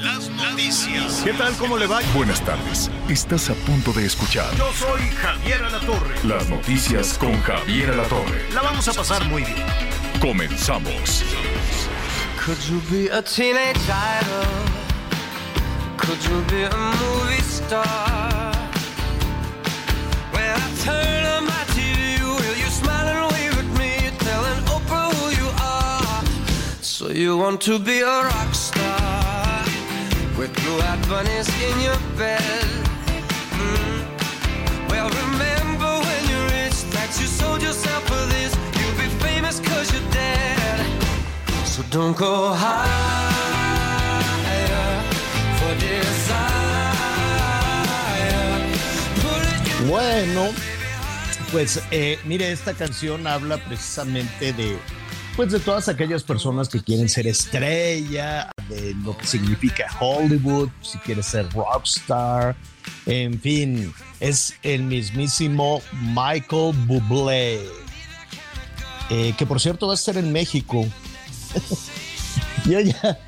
Las noticias. ¿Qué tal? ¿Cómo le va? Buenas tardes. Estás a punto de escuchar Yo soy Javier Alatorre. las noticias con Javier Alatorre. La vamos a pasar muy bien. Comenzamos. Could you be a teenage idol? Could you be a movie star? When I turn on my TV, will you smile and wave at me, telling Oprah who you are? So you want to be a rock star with blue-eyed bunnies in your bed? Mm. Well, remember when you reached that you sold yourself for this. You'll be famous cause you're dead. So don't go higher for desire. Bueno, pues eh, mire, esta canción habla precisamente de, pues de todas aquellas personas que quieren ser estrella, de lo que significa Hollywood, si quieres ser rockstar, en fin, es el mismísimo Michael Bublé, eh, que por cierto va a estar en México. yo ya,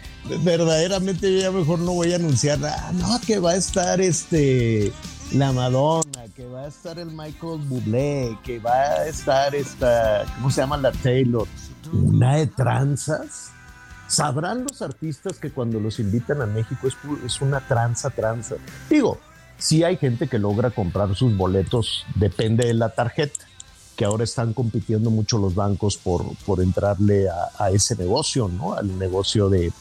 verdaderamente yo ya mejor no voy a anunciar nada, no, que va a estar este la Madonna, que va a estar el Michael Bublé, que va a estar esta, ¿cómo se llama la Taylor? Una de tranzas. Sabrán los artistas que cuando los invitan a México es, es una tranza, tranza. Digo, sí hay gente que logra comprar sus boletos, depende de la tarjeta, que ahora están compitiendo mucho los bancos por, por entrarle a, a ese negocio, ¿no? Al negocio de,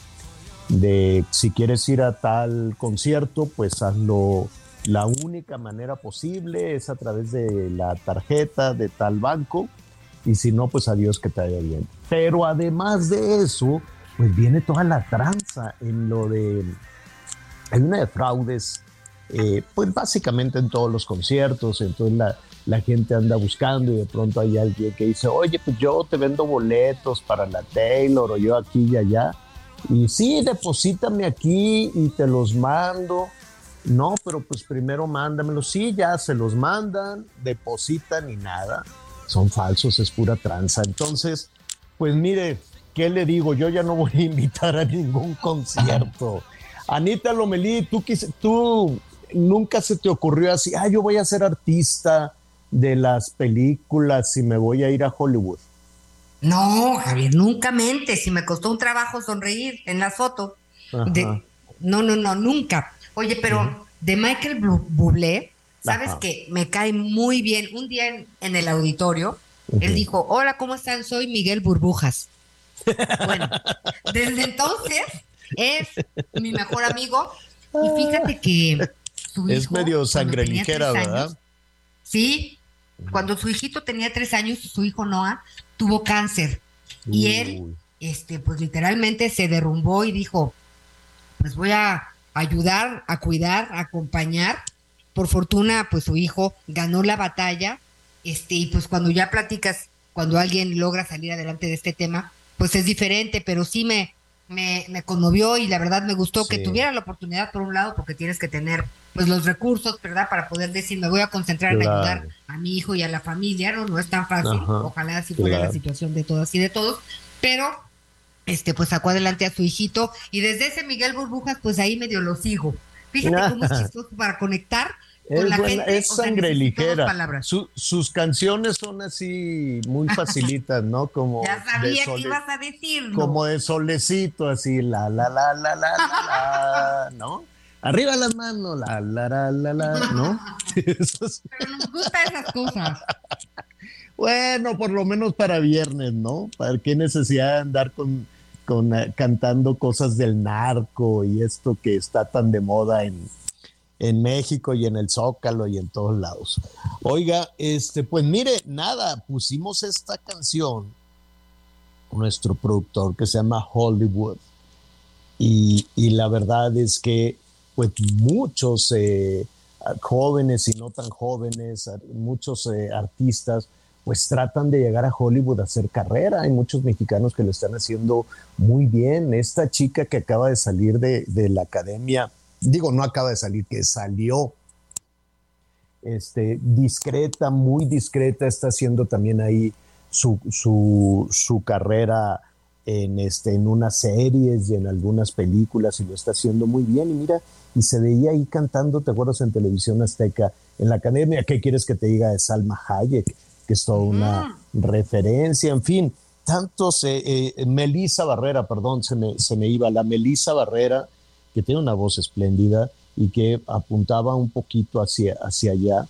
de si quieres ir a tal concierto, pues hazlo. La única manera posible es a través de la tarjeta de tal banco y si no, pues adiós que te vaya bien. Pero además de eso, pues viene toda la tranza en lo de... Hay una de fraudes, eh, pues básicamente en todos los conciertos, entonces la, la gente anda buscando y de pronto hay alguien que dice, oye, pues yo te vendo boletos para la Taylor o yo aquí y allá. Y sí, deposítame aquí y te los mando. No, pero pues primero mándamelos. Sí, ya se los mandan, depositan y nada. Son falsos, es pura tranza. Entonces, pues mire, ¿qué le digo? Yo ya no voy a invitar a ningún concierto. Anita Lomelí, tú, quis- tú nunca se te ocurrió así, ah, yo voy a ser artista de las películas y me voy a ir a Hollywood. No, Javier, nunca mente. Si me costó un trabajo sonreír en la foto. De- no, no, no, nunca. Oye, pero de Michael Bublé, ¿sabes que Me cae muy bien. Un día en, en el auditorio, él dijo, hola, ¿cómo están? Soy Miguel Burbujas. Bueno, desde entonces es mi mejor amigo. Y fíjate que su Es medio sangre ligera, ¿verdad? Sí, cuando su hijito tenía tres años, su hijo Noah tuvo cáncer. Y él, este, pues literalmente se derrumbó y dijo, pues voy a ayudar, a cuidar, a acompañar. Por fortuna, pues su hijo ganó la batalla. Este, y pues cuando ya platicas, cuando alguien logra salir adelante de este tema, pues es diferente, pero sí me, me, me conmovió y la verdad me gustó que tuviera la oportunidad por un lado, porque tienes que tener pues los recursos, ¿verdad? Para poder decir, me voy a concentrar en ayudar a mi hijo y a la familia, ¿no? No es tan fácil, Ajá, ojalá así fuera la situación de todas y de todos, pero este pues sacó adelante a su hijito y desde ese Miguel Burbujas pues ahí medio lo sigo. Fíjate cómo es chistoso para conectar con Es, la buena- gente. es sangre ligera. Su- sus canciones son así muy facilitas, ¿no? Como Ya sabía que ibas a decirlo. como de solecito, así, la, la, la, la, la, la, la, ¿no? Arriba las manos, la, la, la, la, la, ¿no? Pero nos gustan esas cosas. bueno, por lo menos para viernes, ¿no? ¿Para qué necesidad de andar con, eh, cantando cosas del narco y esto que está tan de moda en, en México y en el Zócalo y en todos lados? Oiga, este, pues mire, nada, pusimos esta canción nuestro productor que se llama Hollywood. Y, y la verdad es que pues muchos eh, jóvenes y no tan jóvenes, muchos eh, artistas, pues tratan de llegar a Hollywood a hacer carrera. Hay muchos mexicanos que lo están haciendo muy bien. Esta chica que acaba de salir de, de la academia, digo, no acaba de salir, que salió este, discreta, muy discreta, está haciendo también ahí su, su, su carrera en, este, en unas series y en algunas películas y lo está haciendo muy bien. Y mira, y se veía ahí cantando, ¿te acuerdas en televisión azteca, en la academia? ¿Qué quieres que te diga de Salma Hayek? Que es toda una referencia, en fin, tantos, eh, eh, Melissa Barrera, perdón, se me, se me iba, la Melissa Barrera, que tiene una voz espléndida y que apuntaba un poquito hacia, hacia allá.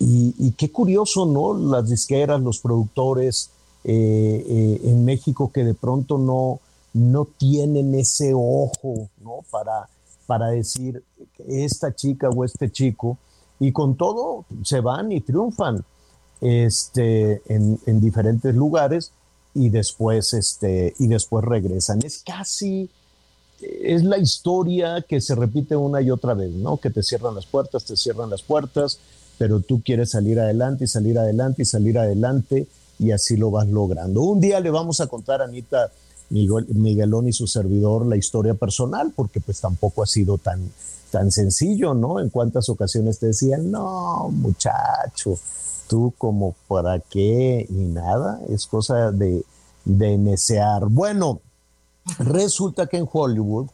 Y, qué curioso, ¿no? Las disqueras, los productores eh, en México que de pronto no, no tienen ese ojo, ¿no? Para, para decir esta chica o este chico, y con todo se van y triunfan este, en, diferentes lugares y después, este, y después regresan. Es casi, es la historia que se repite una y otra vez, ¿no? Que te cierran las puertas, te cierran las puertas, pero tú quieres salir adelante y salir adelante y salir adelante y así lo vas logrando. Un día le vamos a contar a Anita Miguelón y su servidor la historia personal, porque pues tampoco ha sido tan, tan sencillo, ¿no? En cuántas ocasiones te decían, no, muchacho, tú como para qué y nada, es cosa de, de. Bueno, resulta que en Hollywood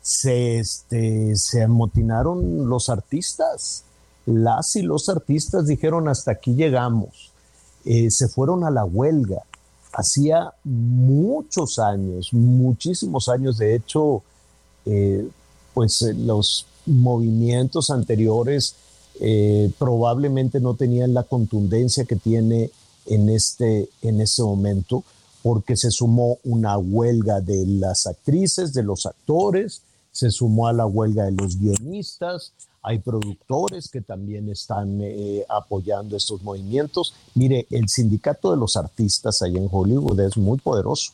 se, este, se amotinaron los artistas, las y los artistas dijeron hasta aquí llegamos, eh, se fueron a la huelga. Hacía muchos años, muchísimos años, de hecho, eh, pues eh, los movimientos anteriores eh, probablemente no tenían la contundencia que tiene en este, en este momento, porque se sumó una huelga de las actrices, de los actores, se sumó a la huelga de los guionistas, hay productores que también están eh, apoyando estos movimientos. Mire, el sindicato de los artistas allá en Hollywood es muy poderoso,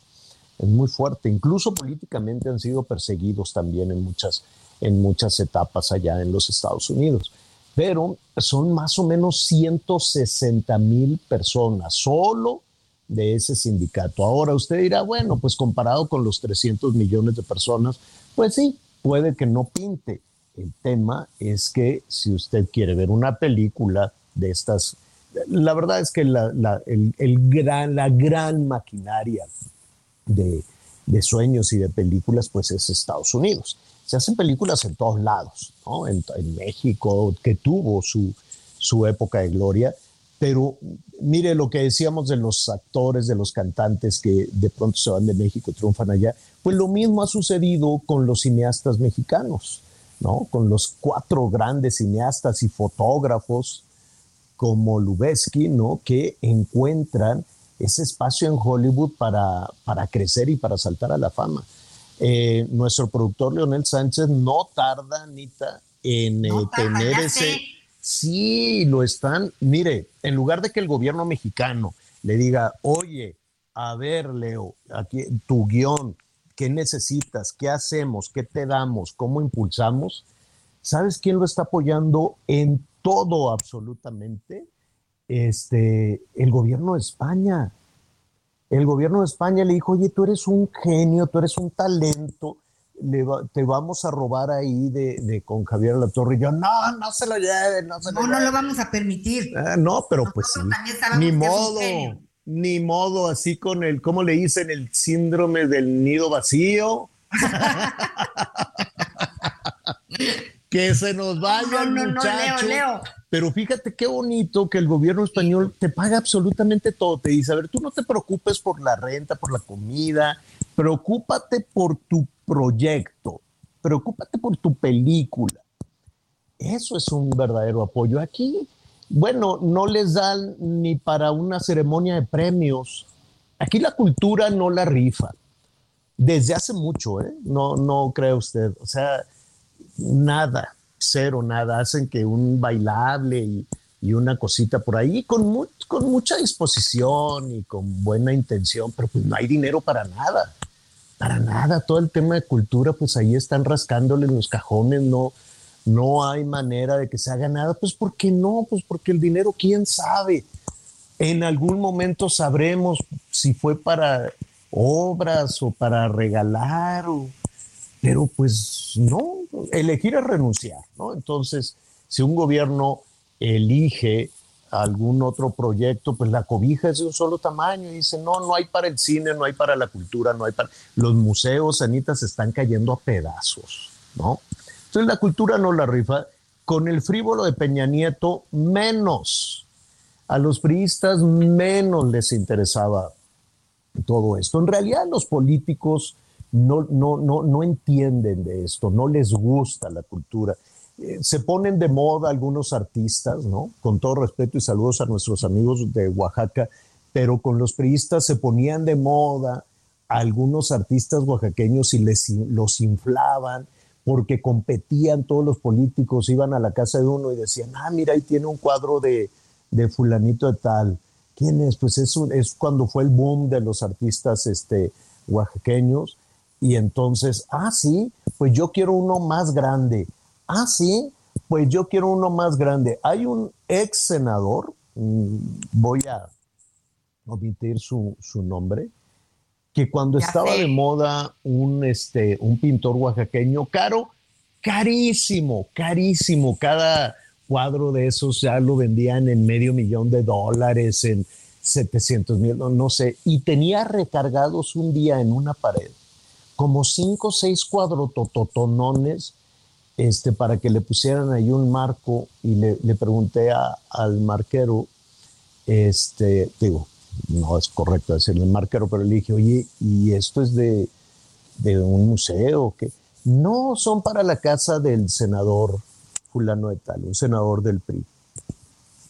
es muy fuerte, incluso políticamente han sido perseguidos también en muchas, en muchas etapas allá en los Estados Unidos. Pero son más o menos 160 mil personas solo de ese sindicato. Ahora usted dirá, bueno, pues comparado con los 300 millones de personas, pues sí, puede que no pinte, el tema es que si usted quiere ver una película de estas, la verdad es que la, el, gran, la gran maquinaria de, sueños y de películas, pues es Estados Unidos. Se hacen películas en todos lados, ¿no? en, México, que tuvo su, su época de gloria, pero mire lo que decíamos de los actores, de los cantantes que de pronto se van de México, triunfan allá, pues lo mismo ha sucedido con los cineastas mexicanos. ¿no? Con los cuatro grandes cineastas y fotógrafos como Lubeski, ¿no? Que encuentran ese espacio en Hollywood para, para crecer y para saltar a la fama. Eh, nuestro productor Leonel Sánchez no tarda, Anita, en eh, tener ese... Sí, lo están. Mire, en lugar de que el gobierno mexicano le diga, oye, a ver, Leo, aquí tu guion, ¿Qué necesitas? ¿Qué hacemos? ¿Qué te damos? ¿Cómo impulsamos? ¿Sabes quién lo está apoyando en todo absolutamente? Este, el gobierno de España. El gobierno de España le dijo, oye, tú eres un genio, tú eres un talento, te vamos a robar ahí de, con Javier La Torre. Y yo, no, no se lo lleven, no se lo No, no lo vamos a permitir. Ah, no, pero pues sí. Ni modo ni modo, así con el, ¿cómo le dicen? El síndrome del nido vacío. que se nos vaya no, no, muchacho. Leo, Pero fíjate qué bonito que el gobierno español te paga absolutamente todo. Te dice, a ver, tú no te preocupes por la renta, por la comida, preocúpate por tu proyecto, preocúpate por tu película. Eso es un verdadero apoyo. Aquí bueno, no les dan ni para una ceremonia de premios. Aquí la cultura no la rifa. Desde hace mucho, ¿eh? No, no cree usted. O sea, nada, cero, nada. Hacen que un bailable y, y una cosita por ahí con, con mucha disposición y con buena intención, pero pues no hay dinero para nada, para nada. Todo el tema de cultura, pues ahí están rascándole los cajones, no, no hay manera de que se haga nada. Pues ¿por qué no? Pues porque el dinero, quién sabe. En algún momento sabremos si fue para obras o para regalar, pero pues no, elegir es renunciar, ¿no? Entonces, si un gobierno elige algún otro proyecto, pues la cobija es de un solo tamaño y dice, no, no hay para el cine, no hay para la cultura, no hay para... Los museos, Anita, se están cayendo a pedazos, ¿no? Entonces la cultura no la rifa. Con el frívolo de Peña Nieto, menos. A los priistas menos les interesaba todo esto. En realidad los políticos no, no, no, no entienden de esto, no les gusta la cultura. Eh, se ponen de moda algunos artistas, ¿no? Con todo respeto y saludos a nuestros amigos de Oaxaca, pero con los priistas se ponían de moda algunos artistas oaxaqueños y les, los inflaban porque competían todos los políticos, iban a la casa de uno y decían, ah, mira, ahí tiene un cuadro de, de fulanito de tal. ¿Quién es? Pues es, es cuando fue el boom de los artistas este, oaxaqueños. Y entonces, ah, sí, pues yo quiero uno más grande. Ah, sí, pues yo quiero uno más grande. Hay un ex senador, mm, voy a omitir su, nombre, que cuando estaba de moda un, este, un pintor oaxaqueño caro, carísimo, carísimo, cada cuadro de esos ya lo vendían en medio millón de dólares, en 700 mil, no, sé, y tenía recargados un día en una pared como cinco o seis cuadrotototonones este, para que le pusieran ahí un marco y le, pregunté al marquero, este, digo, no es correcto decirle marquero, pero le dije, oye, ¿y esto es de, de un museo? No, son para la casa del senador fulano de tal, un senador del PRI.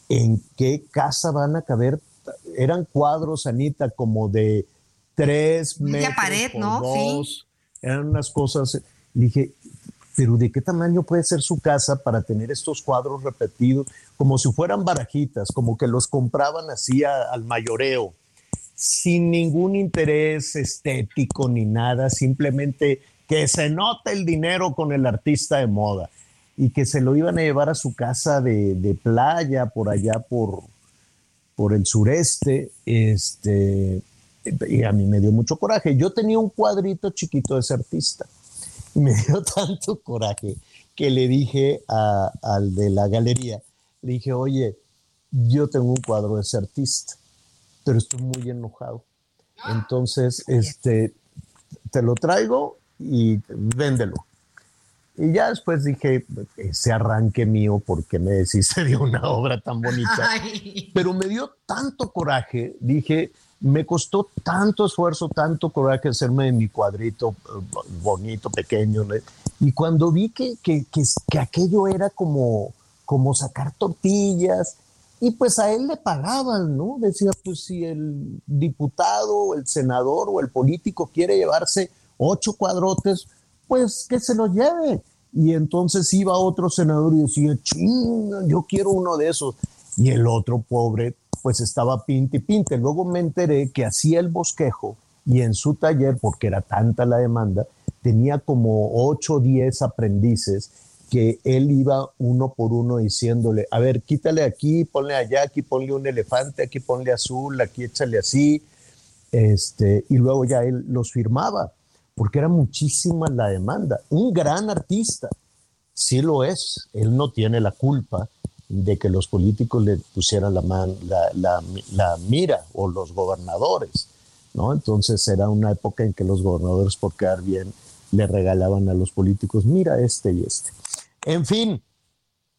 ¿En qué casa van a caber? Eran cuadros, Anita, como de tres metros pared, ¿no? sí. Eran unas cosas. dije, pero ¿de qué tamaño puede ser su casa para tener estos cuadros repetidos, como si fueran barajitas, como que los compraban así al mayoreo, sin ningún interés estético ni nada, simplemente que se note el dinero con el artista de moda y que se lo iban a llevar a su casa de, playa por allá por, por el sureste. Este, y a mí me dio mucho coraje. Yo tenía un cuadrito chiquito de ese artista. Y me dio tanto coraje que le dije al de la galería, le dije, oye, yo tengo un cuadro de ese artista, pero estoy muy enojado. Entonces, este, te lo traigo y véndelo. Y ya después dije, ese arranque mío, porque me deciste de una obra tan bonita? Pero me dio tanto coraje, dije, me costó tanto esfuerzo, tanto coraje hacerme mi cuadrito eh, bonito, pequeño. Y cuando vi que, que, que, aquello era como, como sacar tortillas, y pues a él le pagaban, ¿no? Decía, pues si el diputado, el senador o el político quiere llevarse ocho cuadrotes, pues que se lo lleve. Y entonces iba otro senador y decía, ching, yo quiero uno de esos. Y el otro pobre, pues estaba pinte y pinte. Luego me enteré que hacía el bosquejo y en su taller, porque era tanta la demanda, tenía como ocho o diez aprendices que él iba uno por uno diciéndole, a ver, quítale aquí, ponle allá, aquí ponle un elefante, aquí ponle azul, aquí échale así, este, y luego ya él los firmaba porque era muchísima la demanda. Un gran artista, sí lo es, él no tiene la culpa de que los políticos le pusieran la, la, la, mira o los gobernadores, ¿no? Entonces era una época en que los gobernadores, por quedar bien, le regalaban a los políticos, mira este y este. En fin,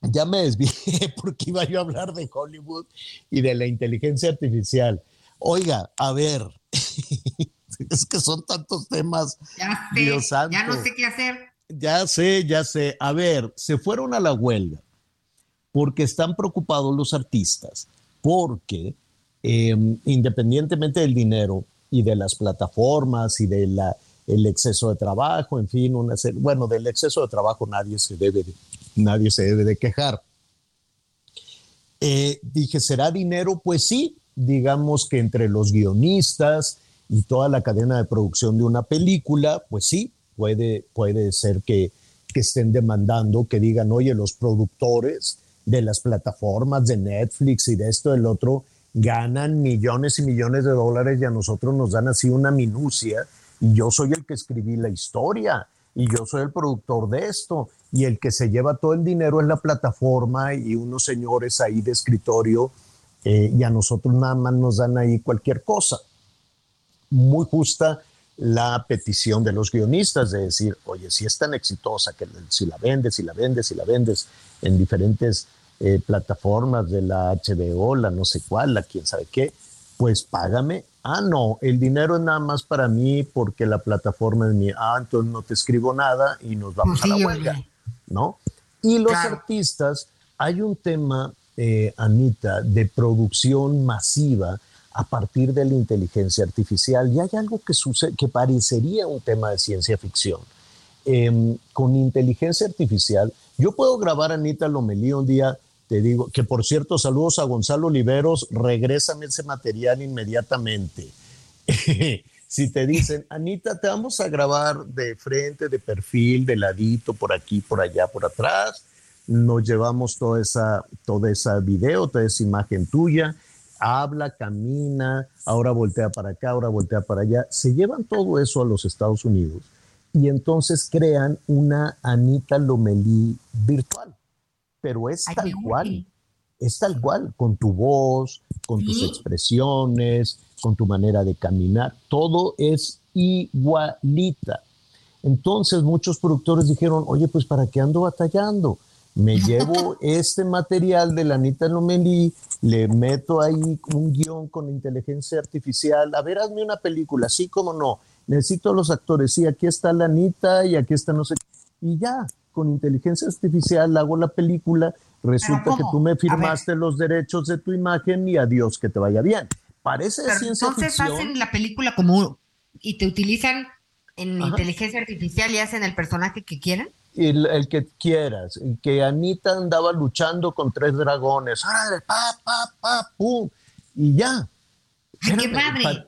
ya me desvié porque iba yo a hablar de Hollywood y de la inteligencia artificial. Oiga, a ver, es que son tantos temas. Ya sé, ya no sé qué hacer. Ya sé, ya sé. A ver, se fueron a la huelga porque están preocupados los artistas, porque em, independientemente del dinero y de las plataformas y del el exceso de trabajo, en fin, bueno, del exceso de trabajo nadie se debe de, nadie se debe de quejar. Eh, dije, ¿será dinero? Pues sí, digamos que entre los guionistas y toda la cadena de producción de una película, pues sí, puede, puede ser que, que estén demandando, que digan, oye, los productores de las plataformas de Netflix y de esto, del otro, ganan millones y millones de dólares y a nosotros nos dan así una minucia y yo soy el que escribí la historia y yo soy el productor de esto y el que se lleva todo el dinero es la plataforma y unos señores ahí de escritorio eh, y a nosotros nada más nos dan ahí cualquier cosa. Muy justa la petición de los guionistas de decir, oye, si es tan exitosa que si la vendes, si la vendes, si la vendes en diferentes eh, plataformas de la HBO, la no sé cuál, la quién sabe qué, pues págame. Ah, no, el dinero es nada más para mí porque la plataforma es mía. Ah, entonces no te escribo nada y nos vamos a la huelga, ¿no? Y los artistas, hay un tema, eh, Anita, de producción masiva a partir de la inteligencia artificial y hay algo que, sucede, que parecería un tema de ciencia ficción. Em, con inteligencia artificial, yo puedo grabar a Anita Lomelí un día te digo que, por cierto, saludos a Gonzalo Oliveros, regrésame ese material inmediatamente. si te dicen, Anita, te vamos a grabar de frente, de perfil, de ladito, por aquí, por allá, por atrás, nos llevamos toda esa, toda esa video, toda esa imagen tuya, habla, camina, ahora voltea para acá, ahora voltea para allá, se llevan todo eso a los Estados Unidos y entonces crean una Anita Lomelí virtual pero es tal cual, es tal cual, con tu voz, con tus expresiones, con tu manera de caminar, todo es igualita. Entonces muchos productores dijeron, oye, pues ¿para qué ando batallando? Me llevo este material de la Anita Lomelí, le meto ahí un guion con inteligencia artificial, a ver, hazme una película, sí como no, necesito los actores, sí, aquí está la Anita y aquí está no sé y ya, con inteligencia artificial hago la película, resulta que tú me firmaste los derechos de tu imagen y adiós, que te vaya bien. Parece Pero ciencia entonces hacen la película como y te utilizan en inteligencia artificial y hacen el personaje que quieran. El, el, que quieras, que Anita andaba luchando con tres dragones, pa, pa, pa, pum, y ya. ¡Qué padre!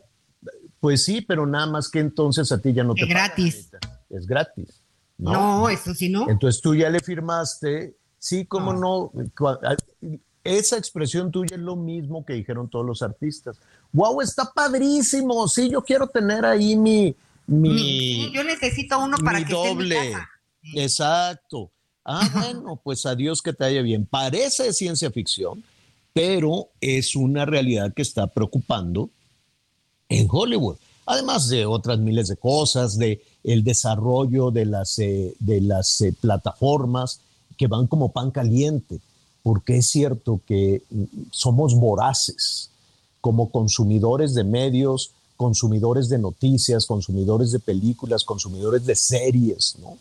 Pues sí, pero nada más que entonces a ti ya no te Es gratis. es gratis. ¿No? eso sí no. Entonces tú ya le firmaste, sí, cómo no. Esa expresión tuya es lo mismo que dijeron todos los artistas. Wow, está padrísimo. Sí, yo quiero tener ahí mi. mi yo necesito uno para que doble. Esté en mi casa. Exacto. Ah, bueno, pues adiós que te haya bien. Parece ciencia ficción, pero es una realidad que está preocupando en Hollywood además de otras miles de cosas, de el desarrollo de las, eh, de las eh, plataformas que van como pan caliente, porque es cierto que mm, somos voraces como consumidores de medios, consumidores de noticias, consumidores de películas, consumidores de series, ¿no?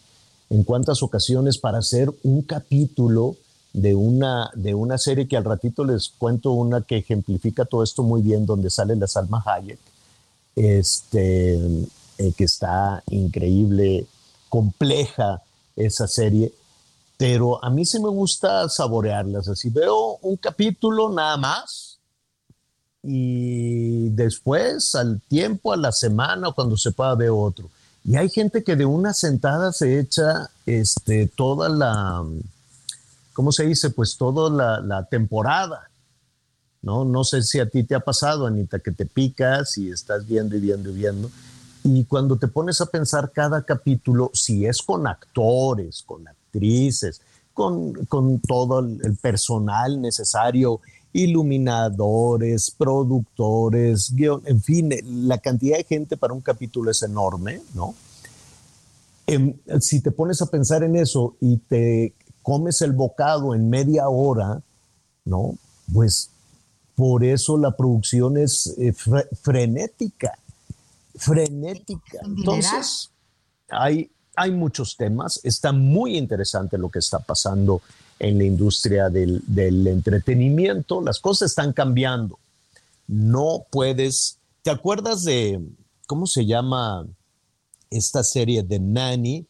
En cuántas ocasiones para hacer un capítulo de una, de una serie que al ratito les cuento una que ejemplifica todo esto muy bien, donde sale la Salma Hayek, este, eh, que está increíble, compleja esa serie, pero a mí sí me gusta saborearlas. Así veo un capítulo nada más y después, al tiempo, a la semana, cuando se pueda, veo otro. Y hay gente que de una sentada se echa este, toda la, ¿cómo se dice? Pues toda la temporada. ¿No? No sé si a ti te ha pasado, Anita, que te picas y estás viendo y viendo y viendo. Y cuando te pones a pensar cada capítulo, si es con actores, con actrices, con, todo el personal necesario, iluminadores, productores, en fin, la cantidad de gente para un capítulo es enorme, ¿no? Em, si te pones a pensar en eso y te comes el bocado en media hora, ¿no? Pues por eso la producción es eh, frenética, frenética. Entonces, hay, hay muchos temas. Está muy interesante lo que está pasando en la industria del, del entretenimiento. Las cosas están cambiando. No puedes. ¿Te acuerdas de cómo se llama esta serie de Nanny?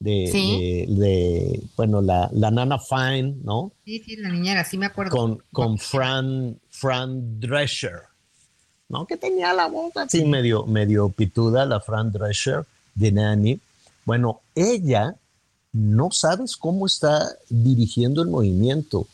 De, Sí. de- de, bueno, la, la Nana Fine, ¿no? Sí, sí, la niñera, sí me acuerdo. Con, con Fran, Fran Drescher, ¿no? Que tenía la voz así medio, medio pituda, la Fran Drescher de Nanny. Bueno, ella no sabes cómo está dirigiendo el movimiento.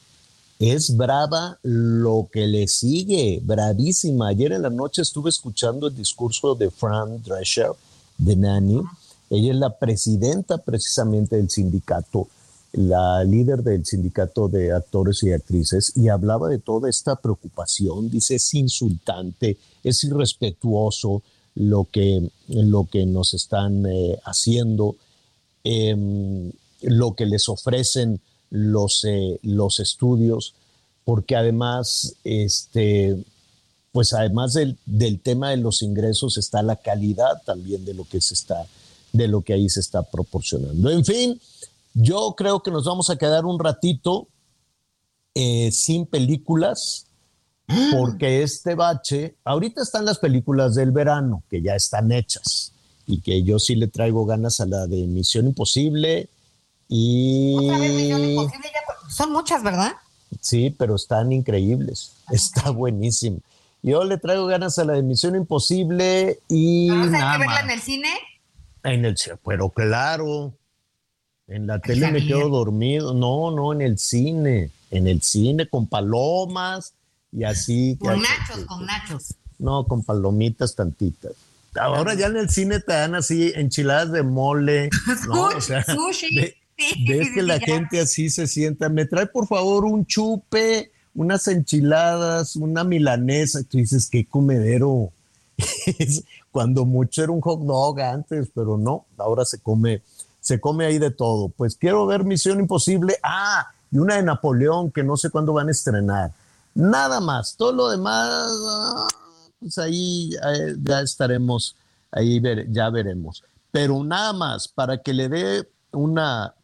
Es brava lo que le sigue, bravísima. Ayer en la noche estuve escuchando el discurso de Fran Drescher de Nanny. Ella es la presidenta precisamente del sindicato, la líder del sindicato de actores y actrices, y hablaba de toda esta preocupación. Dice, es insultante, es irrespetuoso lo que, lo que nos están eh, haciendo em, lo que les ofrecen los, eh, los estudios, porque además, este, pues además del, del tema de los ingresos está la calidad también de lo que se está, de lo que ahí se está proporcionando. En fin, yo creo que nos vamos a quedar un ratito eh, sin películas, porque este bache, ahorita están las películas del verano, que ya están hechas, y que yo sí le traigo ganas a la de Misión Imposible, y... Otra vez Misión Imposible, ya- Son muchas, ¿verdad? Sí, pero están increíbles. Está buenísimo. Yo le traigo ganas a la de Misión Imposible y ¿Vamos a nada verla más. en el cine? En el pero claro. En la tele me quedo dormido. No, no, en el cine. En el cine con palomas y así. Con nachos, que- con nachos. No, con palomitas tantitas. Ahora ya en el cine te dan así enchiladas de mole. ¿no? O sea, Sushi. de- que la ya. gente así se sienta. Me trae por favor un chupe, unas enchiladas, una milanesa. Tú dices, qué comedero. Cuando mucho era un hot dog antes, pero no, ahora se come, se come ahí de todo. Pues quiero ver Misión Imposible. Ah, y una de Napoleón que no sé cuándo van a estrenar. Nada más, todo lo demás, ah, pues ahí eh, ya estaremos, ahí ver- ya veremos. Pero nada más, para que le dé una,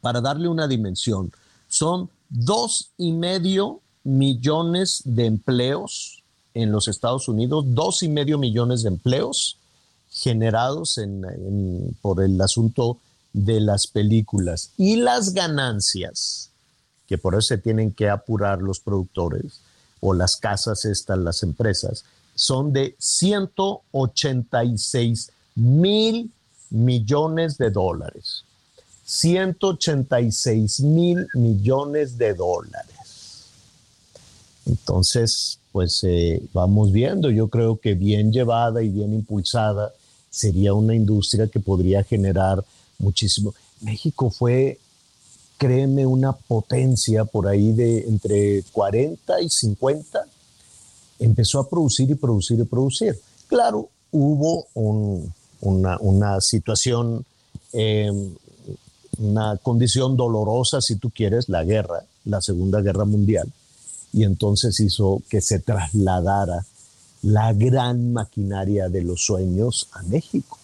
para darle una dimensión, son dos y medio millones de empleos en los Estados Unidos, dos y medio millones de empleos generados en- en- por el asunto de las películas y las ganancias, que por eso se tienen que apurar los productores o las casas estas, las empresas, son de 186 mil millones de dólares. 186 mil millones de dólares. Entonces, pues eh, vamos viendo, yo creo que bien llevada y bien impulsada sería una industria que podría generar muchísimo. México fue, créeme, una potencia por ahí de entre 40 y 50. Empezó a producir y producir y producir. Claro, hubo un- una, situación eh, una condición dolorosa, si tú quieres, la guerra, la Segunda Guerra Mundial, y entonces hizo que se trasladara la gran maquinaria de los sueños a México.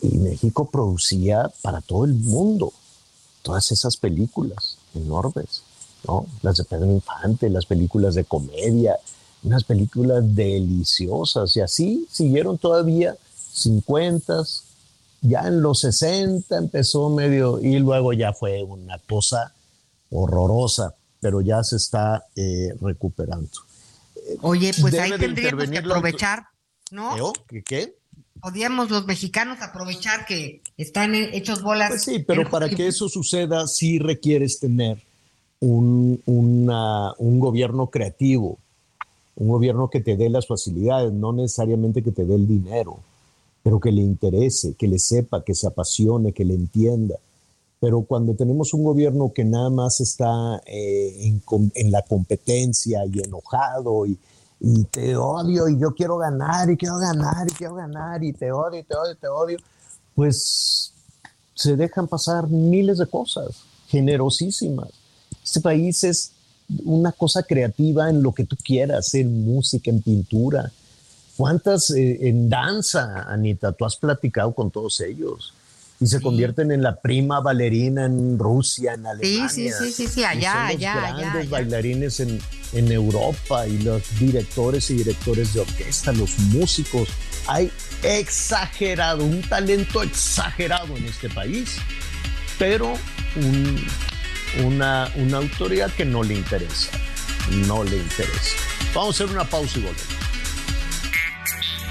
Y México producía para todo el mundo todas esas películas enormes, ¿no? Las de Pedro Infante, las películas de comedia, unas películas deliciosas, y así siguieron todavía 50, ya en los 60 empezó medio y luego ya fue una cosa horrorosa, pero ya se está eh, recuperando. Oye, pues Debe ahí tendríamos que aprovechar, ¿no? ¿Yo? ¿Qué? qué? Podríamos los mexicanos aprovechar que están hechos bolas. Pues sí, pero para que eso suceda sí requieres tener un, una- un gobierno creativo, un gobierno que te dé las facilidades, no necesariamente que te dé el dinero, pero que le interese, que le sepa, que se apasione, que le entienda. Pero cuando tenemos un gobierno que nada más está eh, en, la competencia y enojado y, y te odio y yo quiero ganar y quiero ganar y quiero ganar y te odio y te odio y te odio, pues se dejan pasar miles de cosas generosísimas. Este país es una cosa creativa en lo que tú quieras, en música, en pintura. ¿Cuántas eh, en danza, Anita? Tú has platicado con todos ellos. Y se convierten en la prima bailarina en Rusia, en Alemania. Sí, sí, sí, sí, sí allá, y son los allá, grandes allá. bailarines en, en Europa y los directores y directores de orquesta, los músicos. Hay exagerado, un talento exagerado en este país, pero un- una, una autoridad que no le interesa, no le interesa. Vamos a hacer una pausa y volvemos.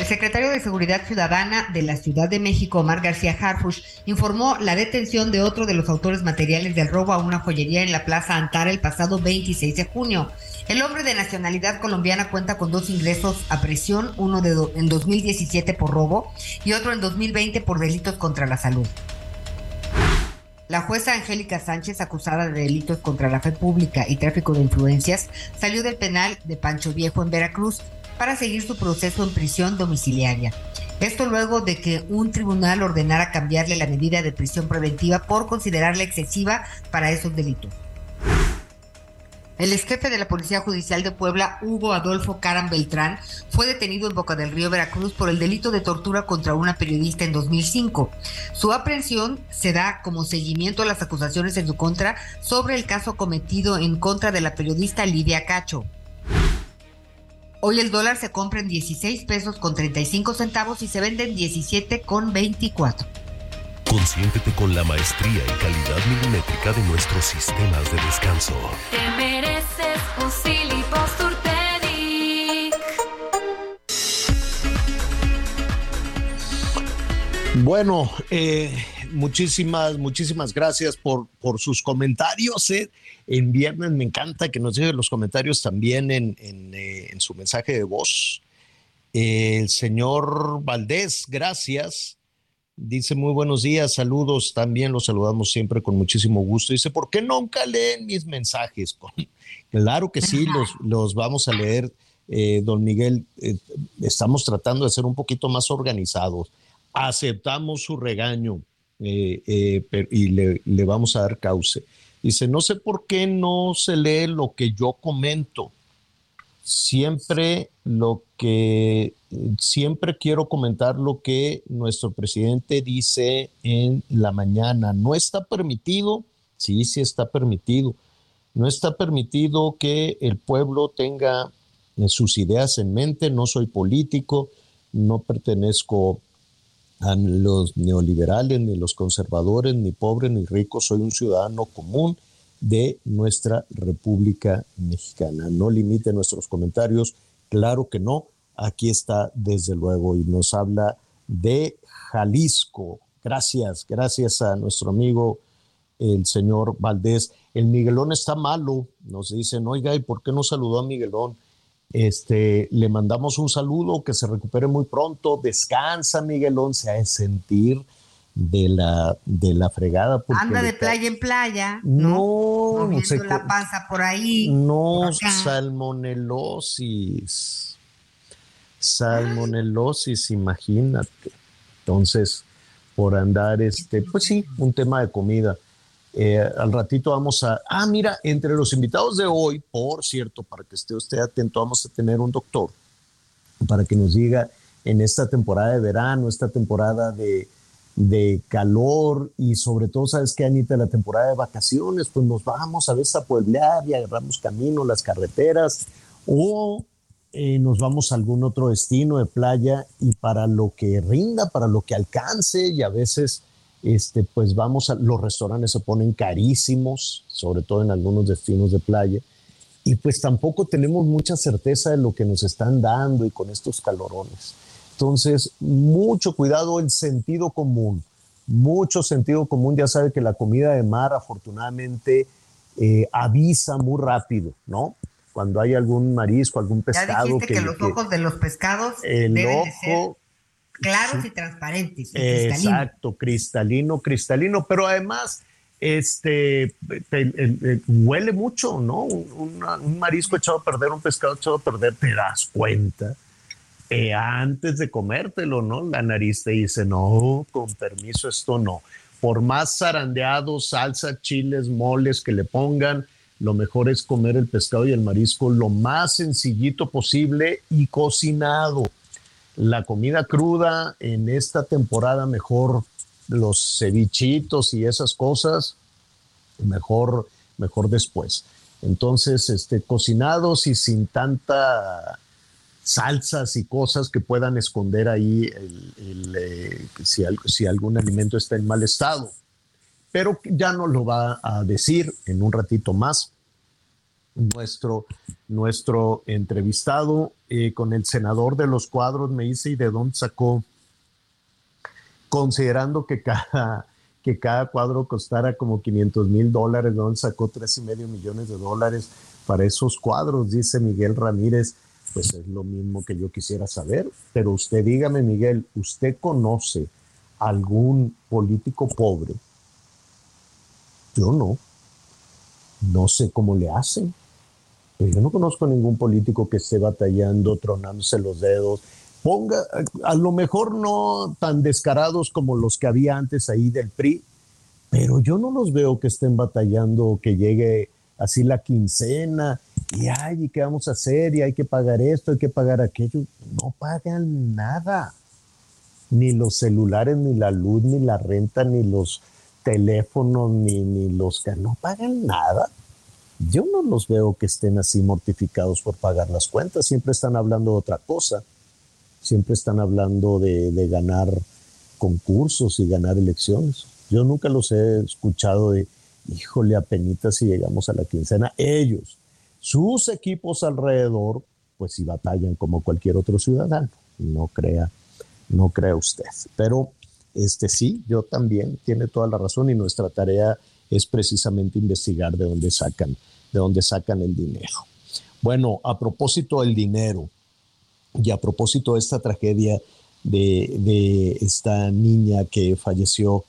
El secretario de Seguridad Ciudadana de la Ciudad de México, Omar García Harfush, informó la detención de otro de los autores materiales del robo a una joyería en la Plaza Antara el pasado 26 de junio. El hombre de nacionalidad colombiana cuenta con dos ingresos a prisión, uno de en 2017 por robo y otro en 2020 por delitos contra la salud. La jueza Angélica Sánchez, acusada de delitos contra la fe pública y tráfico de influencias, salió del penal de Pancho Viejo en Veracruz para seguir su proceso en prisión domiciliaria. Esto luego de que un tribunal ordenara cambiarle la medida de prisión preventiva por considerarla excesiva para esos delitos. El ex jefe de la Policía Judicial de Puebla, Hugo Adolfo Caran Beltrán, fue detenido en Boca del Río, Veracruz, por el delito de tortura contra una periodista en 2005. Su aprehensión se da como seguimiento a las acusaciones en su contra sobre el caso cometido en contra de la periodista Lidia Cacho. Hoy el dólar se compra en 16 pesos con 35 centavos y se vende en 17 con 24. Consiéntete con la maestría y calidad milimétrica de nuestros sistemas de descanso. Te mereces un. Bueno, eh, muchísimas, muchísimas gracias por, por sus comentarios. eh. En viernes me encanta que nos dejen los comentarios también en, en, eh, en su mensaje de voz. el señor Valdés, gracias. Dice muy buenos días, saludos. También los saludamos siempre con muchísimo gusto. Dice, ¿por qué nunca leen mis mensajes? Claro que sí, los, los vamos a leer, eh, don Miguel. Eh, estamos tratando de ser un poquito más organizados aceptamos su regaño eh, y le, le vamos a dar cauce. Dice, no sé por qué no se lee lo que yo comento. Siempre lo que, siempre quiero comentar lo que nuestro presidente dice en la mañana. No está permitido, sí, sí está permitido. No está permitido que el pueblo tenga eh, sus ideas en mente. No soy político, no pertenezco a los neoliberales, ni los conservadores, ni pobre, ni rico. Soy un ciudadano común de nuestra República Mexicana. No limite nuestros comentarios, claro que no. Aquí está desde luego y nos habla de Jalisco. Gracias, gracias a nuestro amigo el señor Valdés. El Miguelón está malo, nos dicen, oiga, ¿y por qué no saludó a Miguelón? Este, le mandamos un saludo, que se recupere muy pronto, descansa Miguelón, se ha de sentir de la, de la fregada. Anda de playa en playa, No, moviendo se la panza por ahí. no, por salmonelosis. Salmonelosis, imagínate. Entonces, por andar, este, pues sí, un tema de comida. Eh, al ratito vamos a. Ah, mira, entre los invitados de hoy, por cierto, para que esté usted atento, vamos a tener un doctor para que nos diga en esta temporada de verano, esta temporada de, calor y sobre todo, ¿sabes qué, Anita? La temporada de vacaciones, pues nos vamos a veces a pueblear y agarramos camino, las carreteras o eh, nos vamos a algún otro destino de playa y para lo que rinda, para lo que alcance y a veces este, pues vamos a, los restaurantes se ponen carísimos, sobre todo en algunos destinos de playa, y pues tampoco tenemos mucha certeza de lo que nos están dando y con estos calorones. Entonces, mucho cuidado el sentido común, mucho sentido común, ya sabe que la comida de mar afortunadamente eh, avisa muy rápido, ¿no? Cuando hay algún marisco, algún pescado. Ya dijiste que, los ojos de los pescados el deben ojo, claros y transparentes. y Exacto, cristalino, cristalino, pero además este huele mucho, ¿no? Un, un, marisco echado a perder, un pescado echado a perder, te das cuenta. Eh, antes de comértelo, ¿no? La nariz te dice, no, con permiso, esto no. Por más zarandeados, salsa, chiles, moles que le pongan, lo mejor es comer el pescado y el marisco lo más sencillito posible y cocinado la comida cruda en esta temporada, mejor los cevichitos y esas cosas, mejor, mejor después. Entonces, este, cocinados y sin tanta salsas y cosas que puedan esconder ahí eh, si, si algún alimento está en mal estado. Pero ya nos lo va a decir en un ratito más nuestro, nuestro entrevistado eh, con el senador de los cuadros, me dice, ¿y de dónde sacó? Considerando que cada, que cada cuadro costara como 500 mil dólares, ¿de dónde sacó tres y medio millones de dólares para esos cuadros? Dice Miguel Ramírez. Pues es lo mismo que yo quisiera saber, pero usted dígame, Miguel, ¿usted conoce algún político pobre? Yo no. No sé cómo le hacen. Yo no conozco ningún político que esté batallando, tronándose los dedos. Ponga, a lo mejor no tan descarados como los que había antes ahí del PRI, pero yo no los veo que estén batallando, que llegue así la quincena y ay, ¿y qué vamos a hacer? Y hay que pagar esto, hay que pagar aquello. No pagan nada. Ni los celulares, ni la luz, ni la renta, ni los teléfonos, ni, ni los que no pagan nada yo no los veo que estén así mortificados por pagar las cuentas, siempre están hablando de otra cosa, siempre están hablando de, ganar concursos y ganar elecciones. Yo nunca los he escuchado de, híjole, apenas si llegamos a la quincena. Ellos, sus equipos alrededor, pues si batallan como cualquier otro ciudadano. No crea, no crea usted. Pero este sí, yo también, tiene toda la razón y nuestra tarea es precisamente investigar de dónde sacan de dónde sacan el dinero. Bueno, a propósito del dinero y a propósito de esta tragedia de, esta niña que falleció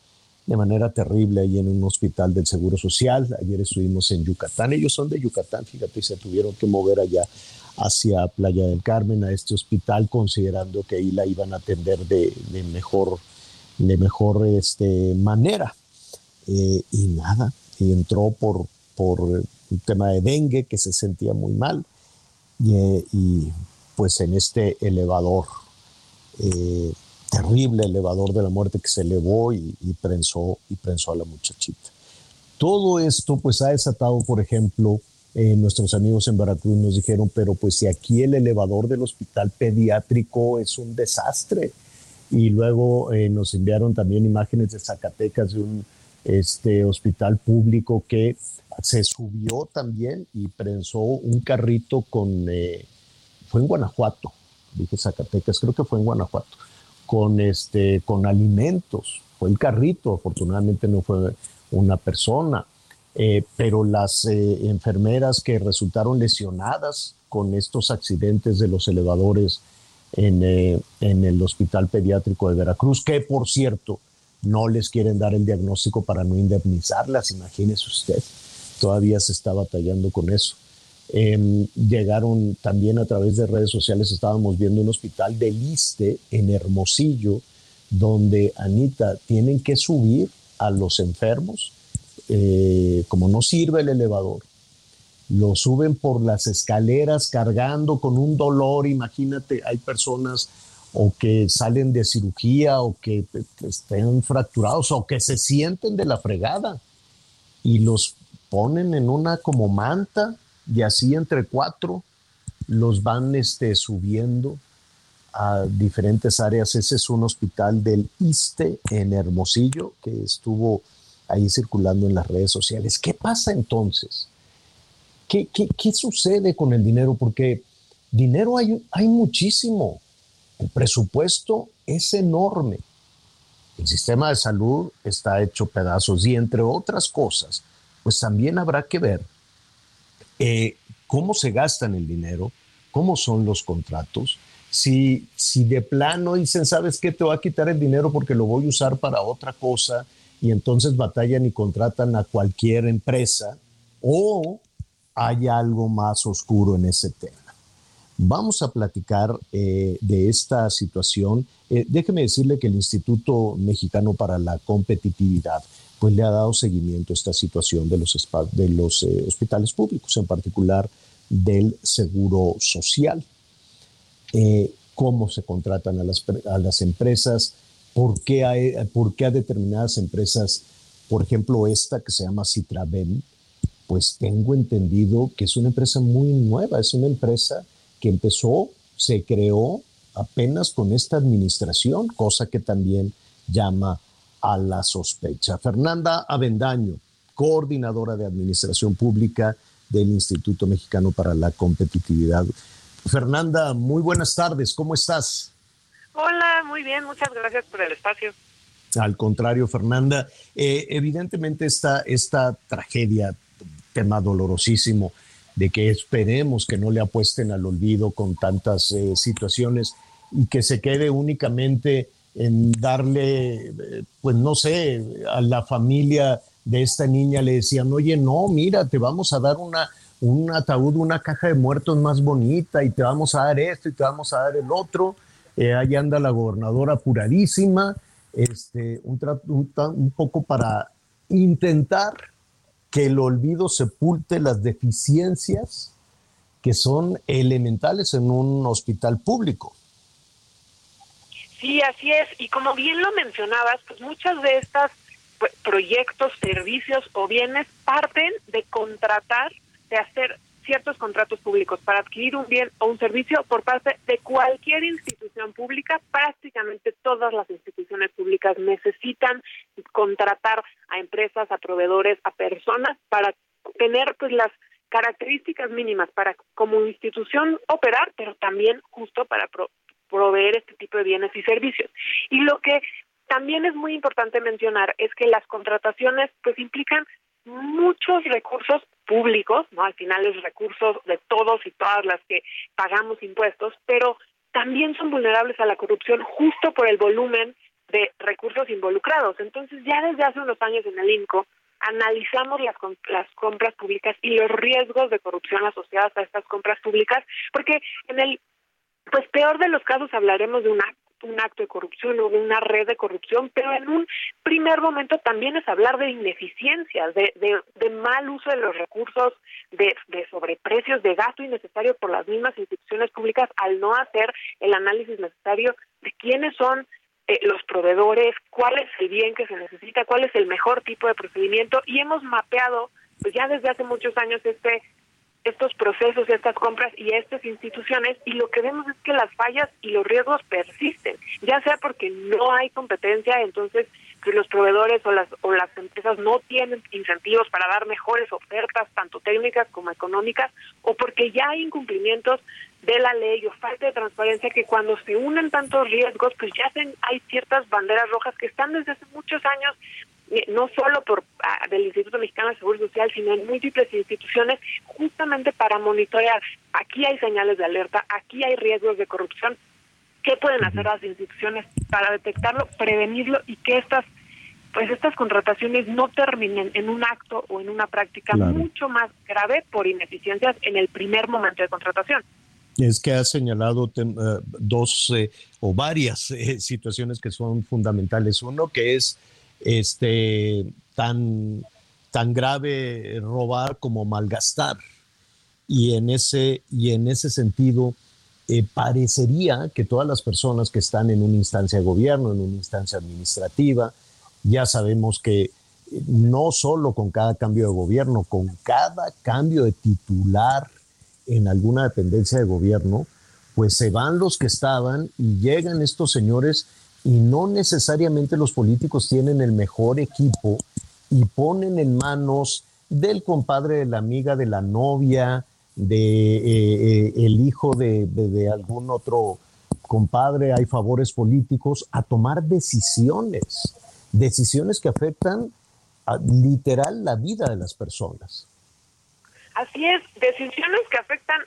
de manera terrible ahí en un hospital del Seguro Social. Ayer estuvimos en Yucatán. Ellos son de Yucatán, fíjate, y se tuvieron que mover allá hacia Playa del Carmen, a este hospital, considerando que ahí la iban a atender de, mejor, de mejor este, manera. Eh, y nada, y entró por, por un tema de dengue que se sentía muy mal y, pues en este elevador, eh, terrible elevador de la muerte que se elevó y, prensó, y prensó a la muchachita. Todo esto pues ha desatado, por ejemplo, eh, nuestros amigos en Veracruz nos dijeron, pero pues si aquí el elevador del hospital pediátrico es un desastre. Y luego eh, nos enviaron también imágenes de Zacatecas de un este hospital público que se subió también y prensó un carrito con, eh, fue en Guanajuato, dije Zacatecas, creo que fue en Guanajuato, con, este, con alimentos, fue el carrito, afortunadamente no fue una persona, eh, pero las eh, enfermeras que resultaron lesionadas con estos accidentes de los elevadores en, en el Hospital Pediátrico de Veracruz, que por cierto, no les quieren dar el diagnóstico para no indemnizarlas, imagínese usted, todavía se está batallando con eso. Em, llegaron también a través de redes sociales, estábamos viendo un hospital de Liste en Hermosillo, donde Anita tienen que subir a los enfermos, eh, como no sirve el elevador, lo suben por las escaleras cargando con un dolor, imagínate, hay personas o que salen de cirugía o que estén fracturados o que se sienten de la fregada y los ponen en una como manta y así entre cuatro los van este, subiendo a diferentes áreas. Ese es un hospital del ISTE en Hermosillo que estuvo ahí circulando en las redes sociales. ¿Qué pasa entonces? ¿Qué, qué, sucede con el dinero? Porque dinero hay, hay muchísimo. El presupuesto es enorme. El sistema de salud está hecho pedazos y entre otras cosas, pues también habrá que ver eh, cómo se gastan el dinero, cómo son los contratos. Si, si de plano dicen, ¿sabes qué? Te voy a quitar el dinero porque lo voy a usar para otra cosa y entonces batallan y contratan a cualquier empresa o hay algo más oscuro en ese tema. Vamos a platicar eh, de esta situación. Eh, déjeme decirle que el Instituto Mexicano para la Competitividad pues le ha dado seguimiento a esta situación de los, de los eh, hospitales públicos, en particular del Seguro Social. cómo se contratan a las, a las empresas, por qué, hay, por qué a determinadas empresas, por ejemplo esta que se llama Citraven, pues tengo entendido que es una empresa muy nueva, es una empresa que empezó, se creó apenas con esta administración, cosa que también llama a la sospecha. Fernanda Avendaño, coordinadora de Administración Pública del Instituto Mexicano para la Competitividad. Fernanda, muy buenas tardes, ¿cómo estás? Hola, muy bien, muchas gracias por el espacio. Al contrario, Fernanda, eh, evidentemente esta, esta tragedia, tema dolorosísimo, de que esperemos que no le apuesten al olvido con tantas eh, situaciones y que se quede únicamente en darle, eh, pues no sé, a la familia de esta niña le decían, oye, no, mira, te vamos a dar una, un ataúd, una caja de muertos más bonita y te vamos a dar esto y te vamos a dar el otro. Eh, ahí anda la gobernadora apuradísima, este, un, un, un poco para intentar que el olvido sepulte las deficiencias que son elementales en un hospital público. Sí, así es. Y como bien lo mencionabas, pues muchas de estas pues, proyectos, servicios o bienes parten de contratar, de hacer ciertos contratos públicos para adquirir un bien o un servicio por parte de cualquier institución pública. Prácticamente todas las instituciones públicas necesitan contratar a empresas, a proveedores, a personas para tener pues las características mínimas para como institución operar, pero también justo para proveer este tipo de bienes y servicios. Y lo que también es muy importante mencionar es que las contrataciones pues implican muchos recursos públicos, ¿no? Al final es recursos de todos y todas las que pagamos impuestos, pero también son vulnerables a la corrupción justo por el volumen de recursos involucrados. Entonces, ya desde hace unos años en el INCO analizamos las, las compras públicas y los riesgos de corrupción asociados a estas compras públicas, porque en el pues peor de los casos hablaremos de una un acto de corrupción o de una red de corrupción, pero en un primer momento también es hablar de ineficiencias, de, de, mal uso de los recursos, de, de sobreprecios, de gasto innecesario por las mismas instituciones públicas al no hacer el análisis necesario de quiénes son eh, los proveedores, cuál es el bien que se necesita, cuál es el mejor tipo de procedimiento. Y hemos mapeado pues ya desde hace muchos años este estos procesos, estas compras y estas instituciones y lo que vemos es que las fallas y los riesgos persisten, ya sea porque no hay competencia, entonces que los proveedores o las o las empresas no tienen incentivos para dar mejores ofertas tanto técnicas como económicas o porque ya hay incumplimientos de la ley o falta de transparencia que cuando se unen tantos riesgos pues ya hay ciertas banderas rojas que están desde hace muchos años no solo por ah, del Instituto Mexicano de Seguro Social, sino en múltiples instituciones, justamente para monitorear. Aquí hay señales de alerta, aquí hay riesgos de corrupción. ¿Qué pueden hacer las instituciones para detectarlo, prevenirlo y que estas pues estas contrataciones no terminen en un acto o en una práctica mucho más grave por ineficiencias en el primer momento de contratación? Es que ha señalado eh, dos eh, o varias situaciones que son fundamentales. Uno que es este, tan, tan grave robar como malgastar. Y en ese, y en ese sentido, eh, parecería que todas las personas que están en una instancia de gobierno, en una instancia administrativa, ya sabemos que eh, no solo con cada cambio de gobierno, con cada cambio de titular en alguna dependencia de gobierno, pues se van los que estaban y llegan estos señores y no necesariamente los políticos tienen el mejor equipo y ponen en manos del compadre de la amiga de la novia, de eh, eh, el hijo de, algún otro compadre, hay favores políticos, a tomar decisiones, decisiones que afectan literal la vida de las personas. Así es, decisiones que afectan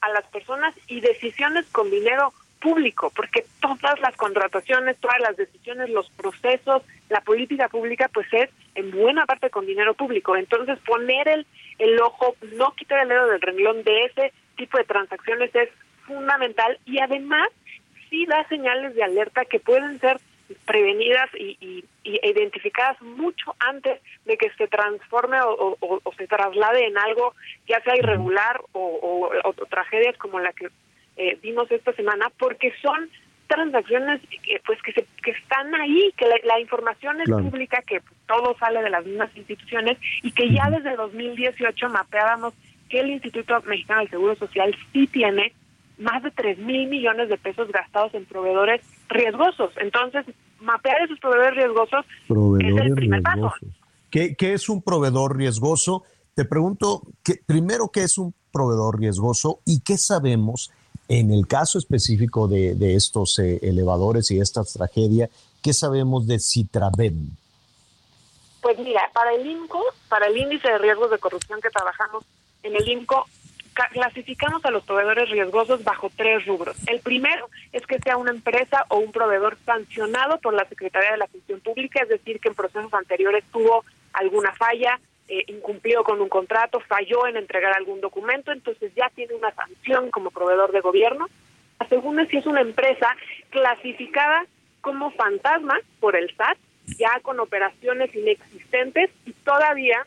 a las personas y decisiones con dinero público, porque todas las contrataciones, todas las decisiones, los procesos, la política pública, pues es en buena parte con dinero público. Entonces, poner el, el ojo, no quitar el dedo del renglón de ese tipo de transacciones es fundamental y además sí da señales de alerta que pueden ser prevenidas y, y, identificadas mucho antes de que se transforme o, se traslade en algo ya sea irregular o, tragedias como la que eh, vimos esta semana, porque son transacciones que, pues que, se, que están ahí, que la, información es pública, que todo sale de las mismas instituciones y que ya desde 2018 mapeábamos que el Instituto Mexicano del Seguro Social sí tiene más de 3 mil millones de pesos gastados en proveedores riesgosos. Entonces, mapear esos proveedores riesgosos es el primer paso. ¿Qué, ¿Qué, es un proveedor riesgoso? Te pregunto, que, primero, ¿qué es un proveedor riesgoso y qué sabemos en el caso específico de, de estos eh, elevadores y esta tragedia? ¿Qué sabemos de Citraven? Pues mira, para el INCO, para el índice de riesgos de corrupción que trabajamos en el INCO, clasificamos a los proveedores riesgosos bajo tres rubros. El primero es que sea una empresa o un proveedor sancionado por la Secretaría de la Función Pública, es decir, que en procesos anteriores tuvo alguna falla, eh, incumplió con un contrato, falló en entregar algún documento, entonces ya tiene una sanción como proveedor de gobierno. La si es una empresa clasificada como fantasma por el SAT, ya con operaciones inexistentes y todavía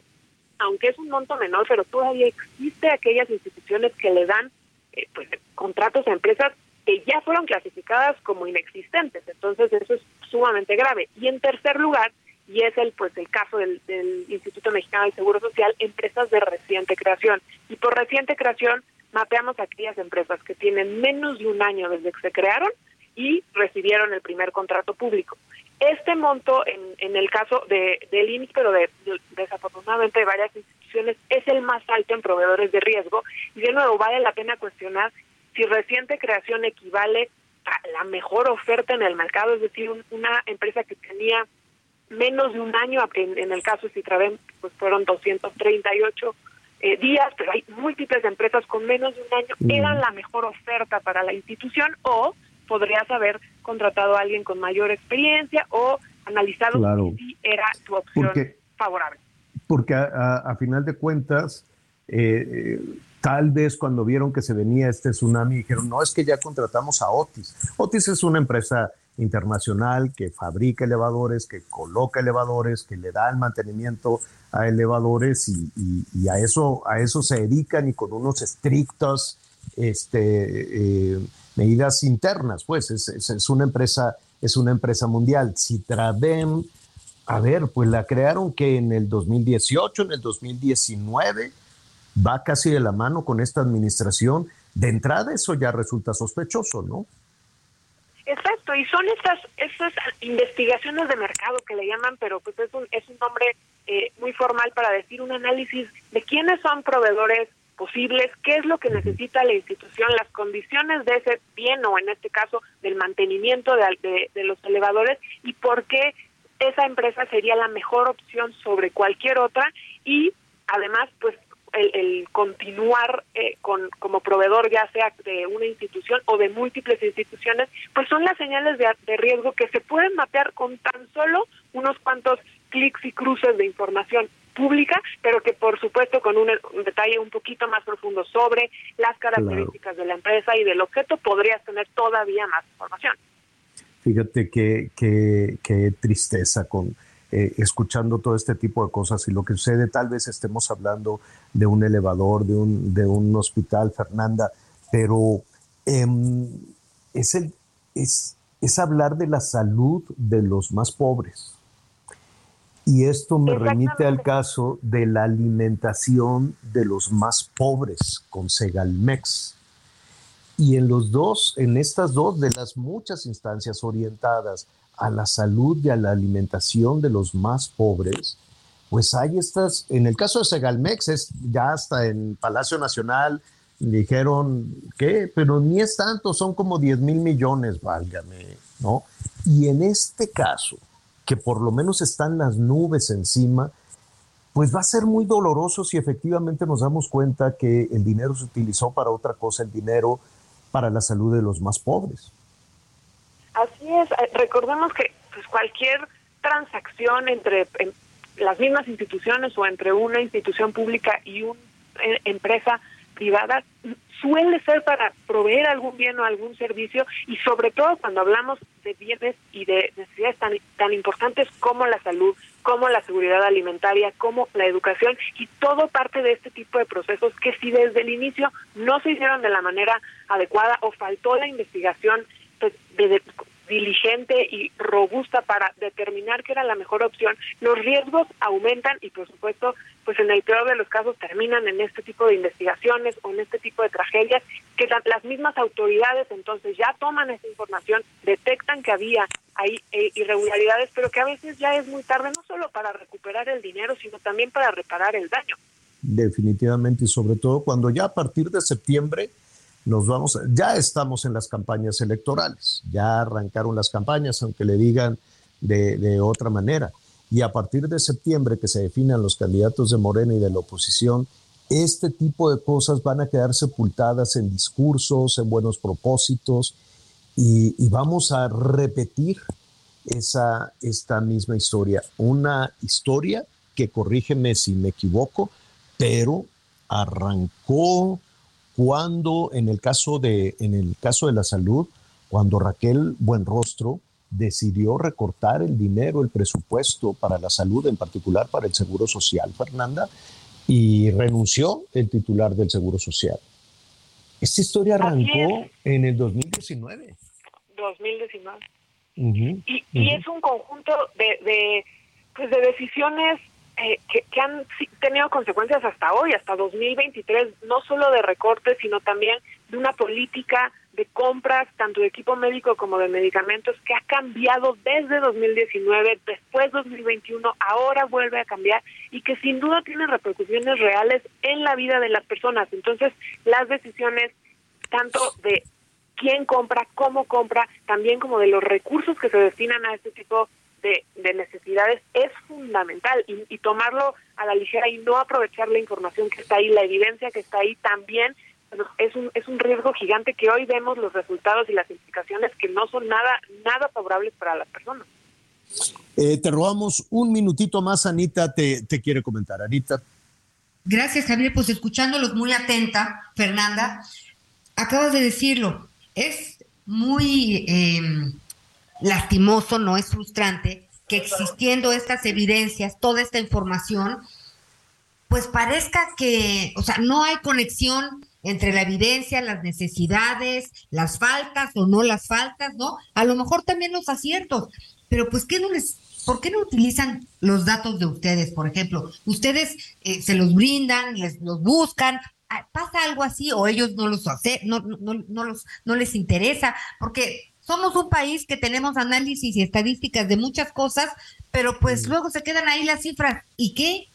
aunque es un monto menor, pero todavía existe aquellas instituciones que le dan eh, pues contratos a empresas que ya fueron clasificadas como inexistentes. Entonces eso es sumamente grave. Y en tercer lugar, y es el pues el caso del, del Instituto Mexicano del Seguro Social, empresas de reciente creación. Y por reciente creación mapeamos aquellas empresas que tienen menos de un año desde que se crearon y recibieron el primer contrato público. Este monto, en, en el caso de, del INIC, pero de, desafortunadamente de varias instituciones, es el más alto en proveedores de riesgo. Y de nuevo, vale la pena cuestionar si reciente creación equivale a la mejor oferta en el mercado, es decir, una empresa que tenía menos de un año, en, el caso de Citraven, pues fueron 238 eh, días, pero hay múltiples empresas con menos de un año, mm. eran la mejor oferta para la institución o podrías haber contratado a alguien con mayor experiencia o analizado si era tu opción favorable. Porque a, final de cuentas, eh, eh, tal vez cuando vieron que se venía este tsunami dijeron, no, es que ya contratamos a Otis. Otis es una empresa internacional que fabrica elevadores, que coloca elevadores, que le da el mantenimiento a elevadores y, a, eso, a eso se dedican y con unos estrictos este, eh, medidas internas, pues es, es, una empresa, es una empresa mundial. Citradem, a ver, pues la crearon que en el 2018, en el 2019, va casi de la mano con esta administración. De entrada eso ya resulta sospechoso, ¿no? Exacto, y son estas, estas investigaciones de mercado que le llaman, pero pues es un, es un nombre eh, muy formal para decir un análisis de quiénes son proveedores posibles, qué es lo que necesita la institución, las condiciones de ese bien o en este caso del mantenimiento de, los elevadores y por qué esa empresa sería la mejor opción sobre cualquier otra y además pues el, continuar eh, con, como proveedor ya sea de una institución o de múltiples instituciones, pues son las señales de, de riesgo que se pueden mapear con tan solo unos cuantos clics y cruces de información pública, pero que por supuesto con un, detalle un poquito más profundo sobre las características de la empresa y del objeto podrías tener todavía más información. Fíjate qué que, tristeza con eh, escuchando todo este tipo de cosas y lo que sucede, tal vez estemos hablando de un elevador, de un, de un hospital, Fernanda, pero em, es, el, es, es hablar de la salud de los más pobres. Y esto me remite al caso de la alimentación de los más pobres con Segalmex. Y en los dos, en estas dos de las muchas instancias orientadas a la salud y a la alimentación de los más pobres, pues hay estas, en el caso de Segalmex, es ya hasta en Palacio Nacional dijeron, ¿qué? Pero ni es tanto, son como 10 mil millones, válgame, ¿no? Y en este caso, que por lo menos están las nubes encima, pues va a ser muy doloroso si efectivamente nos damos cuenta que el dinero se utilizó para otra cosa, el dinero para la salud de los más pobres. Así es, eh, recordemos que pues cualquier transacción entre las mismas instituciones o entre una institución pública y una eh, empresa privada suele ser para proveer algún bien o algún servicio y sobre todo cuando hablamos de bienes y de necesidades tan, tan importantes como la salud, como la seguridad alimentaria, como la educación y todo parte de este tipo de procesos que si desde el inicio no se hicieron de la manera adecuada o faltó la investigación diligente y robusta para determinar qué era la mejor opción, los riesgos aumentan y por supuesto, pues en el peor de los casos terminan en este tipo de investigaciones o en este tipo de tragedias que las mismas autoridades entonces ya toman esa información, detectan que había ahí eh, irregularidades, pero que a veces ya es muy tarde no solo para recuperar el dinero, sino también para reparar el daño. Definitivamente y sobre todo cuando ya a partir de septiembre nos vamos, ya estamos en las campañas electorales, ya arrancaron las campañas, aunque le digan de, otra manera. Y a partir de septiembre, que se definan los candidatos de Morena y de la oposición, este tipo de cosas van a quedar sepultadas en discursos, en buenos propósitos, y, y vamos a repetir esa, esta misma historia. Una historia que, corrígeme si me equivoco, pero arrancó cuando en el caso de, en el caso de la salud, cuando Raquel Buenrostro decidió recortar el dinero, el presupuesto para la salud, en particular para el Seguro Social, Fernanda, y renunció el titular del Seguro Social. Esta historia arrancó en el 2019. 2019. y, y es un conjunto de, de, pues de decisiones eh, que, han tenido consecuencias hasta hoy, hasta 2023, no solo de recortes, sino también de una política de compras, tanto de equipo médico como de medicamentos, que ha cambiado desde 2019, después 2021, ahora vuelve a cambiar y que sin duda tiene repercusiones reales en la vida de las personas. Entonces, las decisiones tanto de quién compra, cómo compra, también como de los recursos que se destinan a este tipo de, necesidades es fundamental y, tomarlo a la ligera y no aprovechar la información que está ahí, la evidencia que está ahí también es un, es un riesgo gigante que hoy vemos los resultados y las implicaciones que no son nada, nada favorables para las personas. Eh, te robamos un minutito más, Anita, te, te quiere comentar. Anita. Gracias, Javier. Pues escuchándolos muy atenta, Fernanda, acabas de decirlo, es muy eh, lastimoso, no es frustrante, que existiendo estas evidencias, toda esta información, pues parezca que, o sea, no hay conexión entre la evidencia, las necesidades, las faltas o no las faltas, ¿no? A lo mejor también los aciertos, pero pues ¿qué no les, ¿por qué no utilizan los datos de ustedes, por ejemplo? Ustedes eh, se los brindan, les los buscan, ah, pasa algo así o ellos no los hacen, no, no, no, los, no les interesa, porque somos un país que tenemos análisis y estadísticas de muchas cosas, pero pues luego se quedan ahí las cifras. ¿Y qué?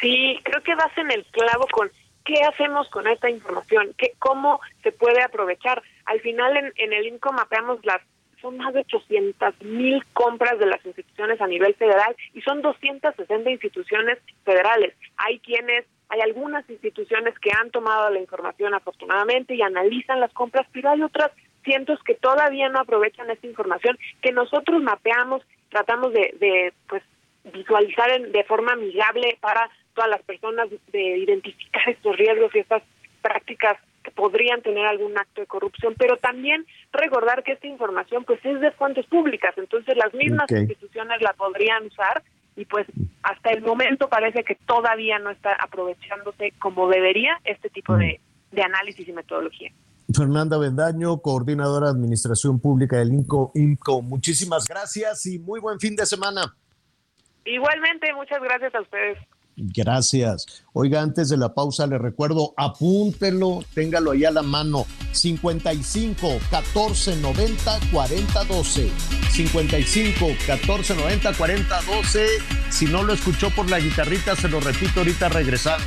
Sí, creo que vas en el clavo con qué hacemos con esta información, ¿Qué, cómo se puede aprovechar. Al final en, en el INCO mapeamos las son más de 800 mil compras de las instituciones a nivel federal y son 260 instituciones federales. Hay quienes, hay algunas instituciones que han tomado la información afortunadamente y analizan las compras, pero hay otras cientos que todavía no aprovechan esta información que nosotros mapeamos, tratamos de, de pues visualizar de forma amigable para todas las personas, de identificar estos riesgos y estas prácticas que podrían tener algún acto de corrupción, pero también recordar que esta información pues es de fuentes públicas, entonces las mismas instituciones la podrían usar y pues hasta el momento parece que todavía no está aprovechándose como debería este tipo de, de análisis y metodología. Fernanda Bendaño, coordinadora de Administración Pública del INCO, INCO. Muchísimas gracias y muy buen fin de semana. Igualmente, muchas gracias a ustedes. Gracias. Oiga, antes de la pausa le recuerdo, apúntelo, téngalo ahí a la mano. 55 14 90 40 12. 55 14 90 40 12. Si no lo escuchó por la guitarrita, se lo repito ahorita regresando.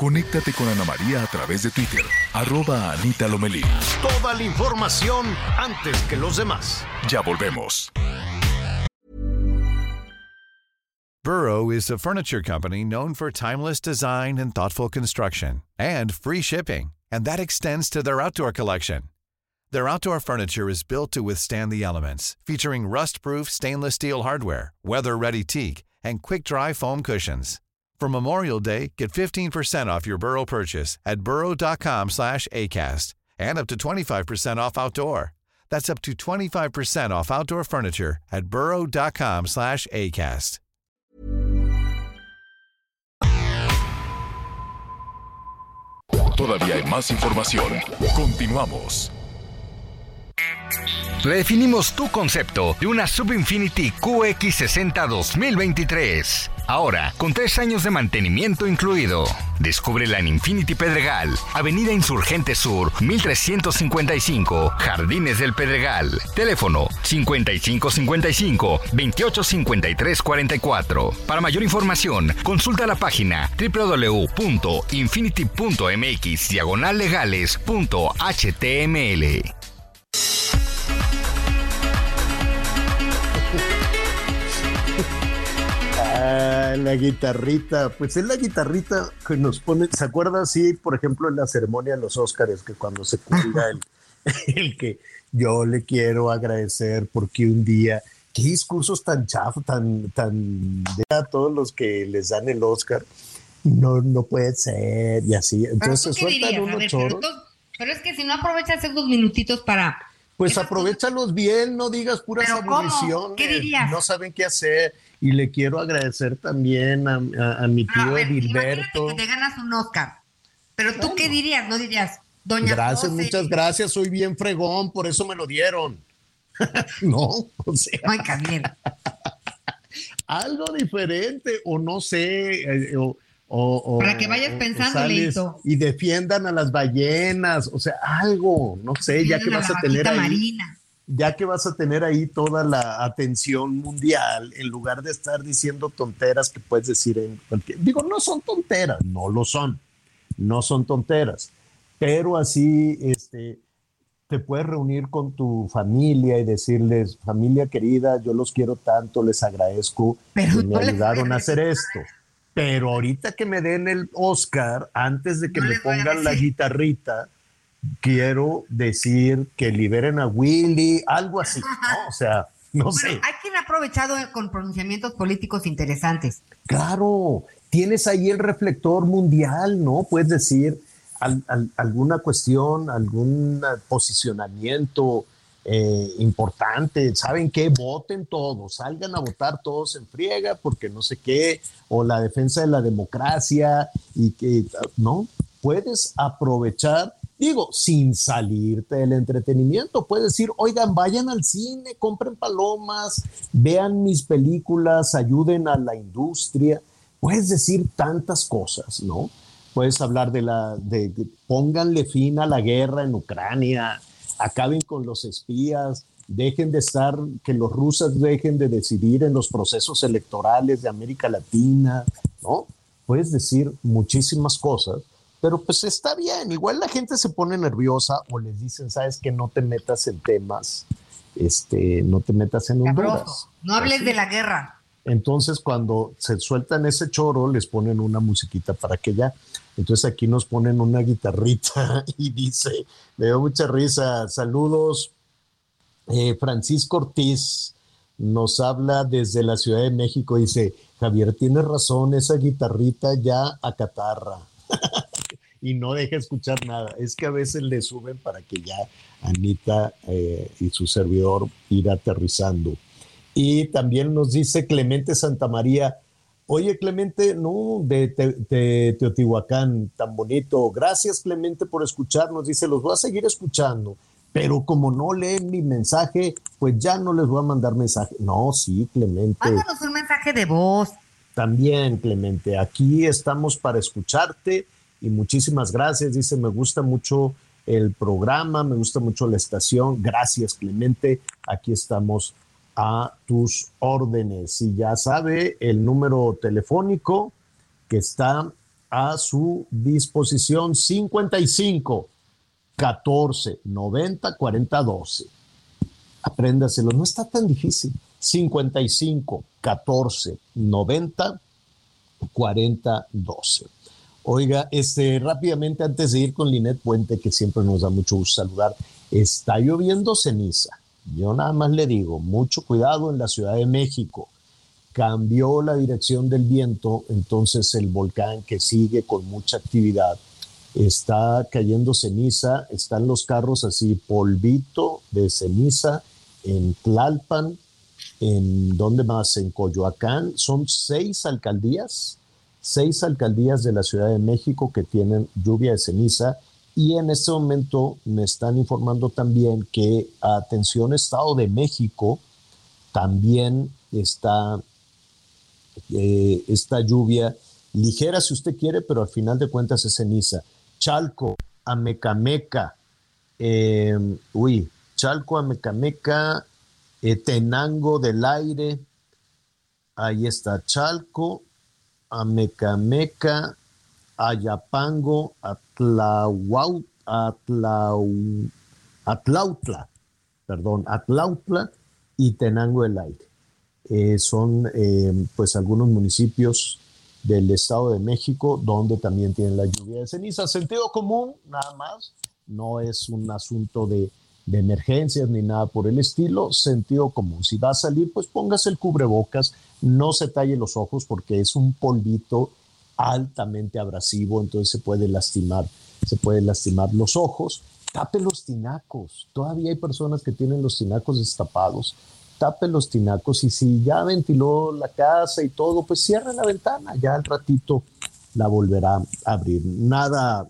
Conéctate con Ana María a través de Twitter, arroba Anita Lomelí. Toda la información antes que los demás. Ya volvemos. Burrow is a furniture company known for timeless design and thoughtful construction and free shipping, and that extends to their outdoor collection. Their outdoor furniture is built to withstand the elements, featuring rust-proof stainless steel hardware, weather-ready teak, and quick-dry foam cushions. For Memorial Day, get 15% off your Burrow purchase at burrow.com slash ACAST and up to 25% off outdoor. That's up to 25% off outdoor furniture at burrow.com slash ACAST. Todavía hay más información. Continuamos. Redefinimos tu concepto de una Subinfinity QX60 2023. Ahora, con tres años de mantenimiento incluido. Descúbrela en Infinity Pedregal, Avenida Insurgente Sur, 1355, Jardines del Pedregal. Teléfono 5555-285344. Para mayor información, consulta la página www.infinity.mx Ah, la guitarrita, pues es la guitarrita que nos pone, ¿se acuerda así, por ejemplo, en la ceremonia de los Óscares, que cuando se cuelga el, el que yo le quiero agradecer porque un día, qué discursos tan chafos, tan, tan de a todos los que les dan el Óscar, no, no puede ser, y así, entonces ¿Pero sueltan unos ver, pero, choros. tú- pero es que si no aprovechas esos minutitos para... Pues aprovechalos bien, no digas puras ¿Pero. ¿Qué dirías? No saben qué hacer. Y le quiero agradecer también a, a- a mi No, a tío ver, Gilberto. que te ganas un Oscar. Pero tú qué dirías, no dirías, doña Gracias, José, muchas gracias. Soy bien fregón, por eso me lo dieron. no, o sea. Ay, Javier. algo diferente, o no sé. eh, o, o- o- Para que vayas pensando, Leito. Y defiendan a las ballenas, o sea, algo, no sé, ya que a vas a tener ahí. marina. Ya que vas a tener ahí toda la atención mundial, en lugar de estar diciendo tonteras que puedes decir en cualquier... Digo, no son tonteras, no lo son, no son tonteras, pero así este, te puedes reunir con tu familia y decirles, familia querida, yo los quiero tanto, les agradezco Pero que me no ayudaron a hacer esto. Pero ahorita que me den el Oscar, antes de que No me pongan la guitarrita, quiero decir que liberen a Willy, algo así, ¿no? O sea, no Bueno, sé. hay quien ha aprovechado con pronunciamientos políticos interesantes. Claro, tienes ahí el reflector mundial, ¿no? Puedes decir al- al- alguna cuestión, algún posicionamiento eh, importante. ¿Saben qué? Voten todos, salgan a votar todos en friega porque no sé qué, o la defensa de la democracia y que, ¿no? Puedes aprovechar, digo, sin salirte del entretenimiento. Puedes decir, oigan, vayan al cine, compren palomas, vean mis películas, ayuden a la industria. Puedes decir tantas cosas, ¿no? Puedes hablar de la, de, pónganle fin a la guerra en Ucrania, acaben con los espías, dejen de estar, que los rusos dejen de decidir en los procesos electorales de América Latina, ¿no? Puedes decir muchísimas cosas, pero pues está bien, igual la gente se pone nerviosa o les dicen, sabes que no te metas en temas, este, no te metas en Honduras. Sabroso. No hables Así. de la guerra. Entonces, cuando se sueltan ese choro, les ponen una musiquita para que ya. Entonces, aquí nos ponen una guitarrita y dice: Me dio mucha risa. Saludos, eh, Francisco Ortiz nos habla desde la Ciudad de México. Dice: Javier, tiene razón, esa guitarrita ya acatarra. y no deja escuchar nada. Es que a veces le suben para que ya Anita eh, y su servidor ir aterrizando. Y también nos dice Clemente Santamaría, oye Clemente, no, de, de, Teotihuacán, tan bonito. Gracias Clemente por escucharnos. Dice, los voy a seguir escuchando, pero como no leen mi mensaje, pues ya no les voy a mandar mensaje. No, sí, Clemente. Mándanos un mensaje de voz. También, Clemente, aquí estamos para escucharte y muchísimas gracias. Dice, me gusta mucho el programa, me gusta mucho la estación. Gracias, Clemente. Aquí estamos a tus órdenes. Y ya sabe el número telefónico que está a su disposición 55 14 90 40 12. Apréndaselo, no está tan difícil. 55 14 90 40 12. Oiga, este, rápidamente antes de ir con Linet Puente, que siempre nos da mucho gusto saludar, está lloviendo ceniza. Yo nada más le digo, mucho cuidado en la Ciudad de México. Cambió la dirección del viento, entonces el volcán que sigue con mucha actividad está cayendo ceniza, están los carros así, polvito de ceniza en Tlalpan, en donde más, en Coyoacán, son seis alcaldías seis alcaldías de la Ciudad de México que tienen lluvia de ceniza y en este momento me están informando también que atención Estado de México también está eh, esta lluvia ligera si usted quiere, pero al final de cuentas es ceniza. Chalco, Amecameca, eh, uy, Chalco, Amecameca, eh, Tenango del Aire, ahí está Chalco, Amecameca, Ayapango, Atlahuau, Atlautla, perdón, Atlautla y Tenango del Aire. Eh, son eh, pues algunos municipios del Estado de México donde también tienen la lluvia de ceniza. Sentido común, nada más, no es un asunto de, de emergencias ni nada por el estilo, sentido común. Si va a salir, pues póngase el cubrebocas, no se talle los ojos porque es un polvito altamente abrasivo, entonces se puede lastimar, se puede lastimar los ojos. Tape los tinacos. Todavía hay personas que tienen los tinacos destapados. Tape los tinacos y si ya ventiló la casa y todo, pues cierre la ventana. Ya al ratito la volverá a abrir. Nada,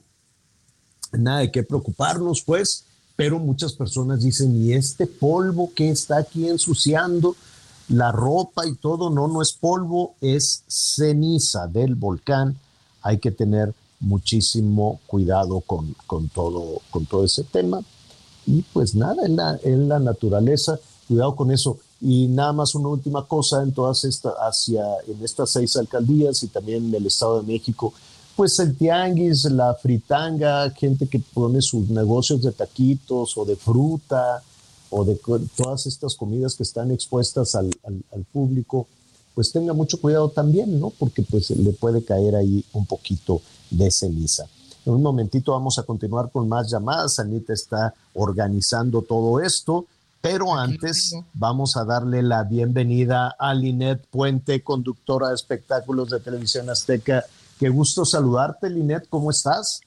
nada de qué preocuparnos, pues. Pero muchas personas dicen, ¿y este polvo que está aquí ensuciando? La ropa y todo, no, no es polvo, es ceniza del volcán. Hay que tener muchísimo cuidado con, todo, con todo ese tema. Y pues nada, en la, en la naturaleza, cuidado con eso. Y nada más una última cosa en todas estas, hacia, en estas seis alcaldías y también en el Estado de México, pues el tianguis, la fritanga, gente que pone sus negocios de taquitos o de fruta, o de todas estas comidas que están expuestas al, público, pues tenga mucho cuidado también, ¿no? Porque pues le puede caer ahí un poquito de ceniza. En un momentito vamos a continuar con más llamadas. Anita está organizando todo esto, pero antes vamos a darle la bienvenida a Linet Puente, conductora de espectáculos de televisión azteca. Qué gusto saludarte, Linet, ¿cómo estás?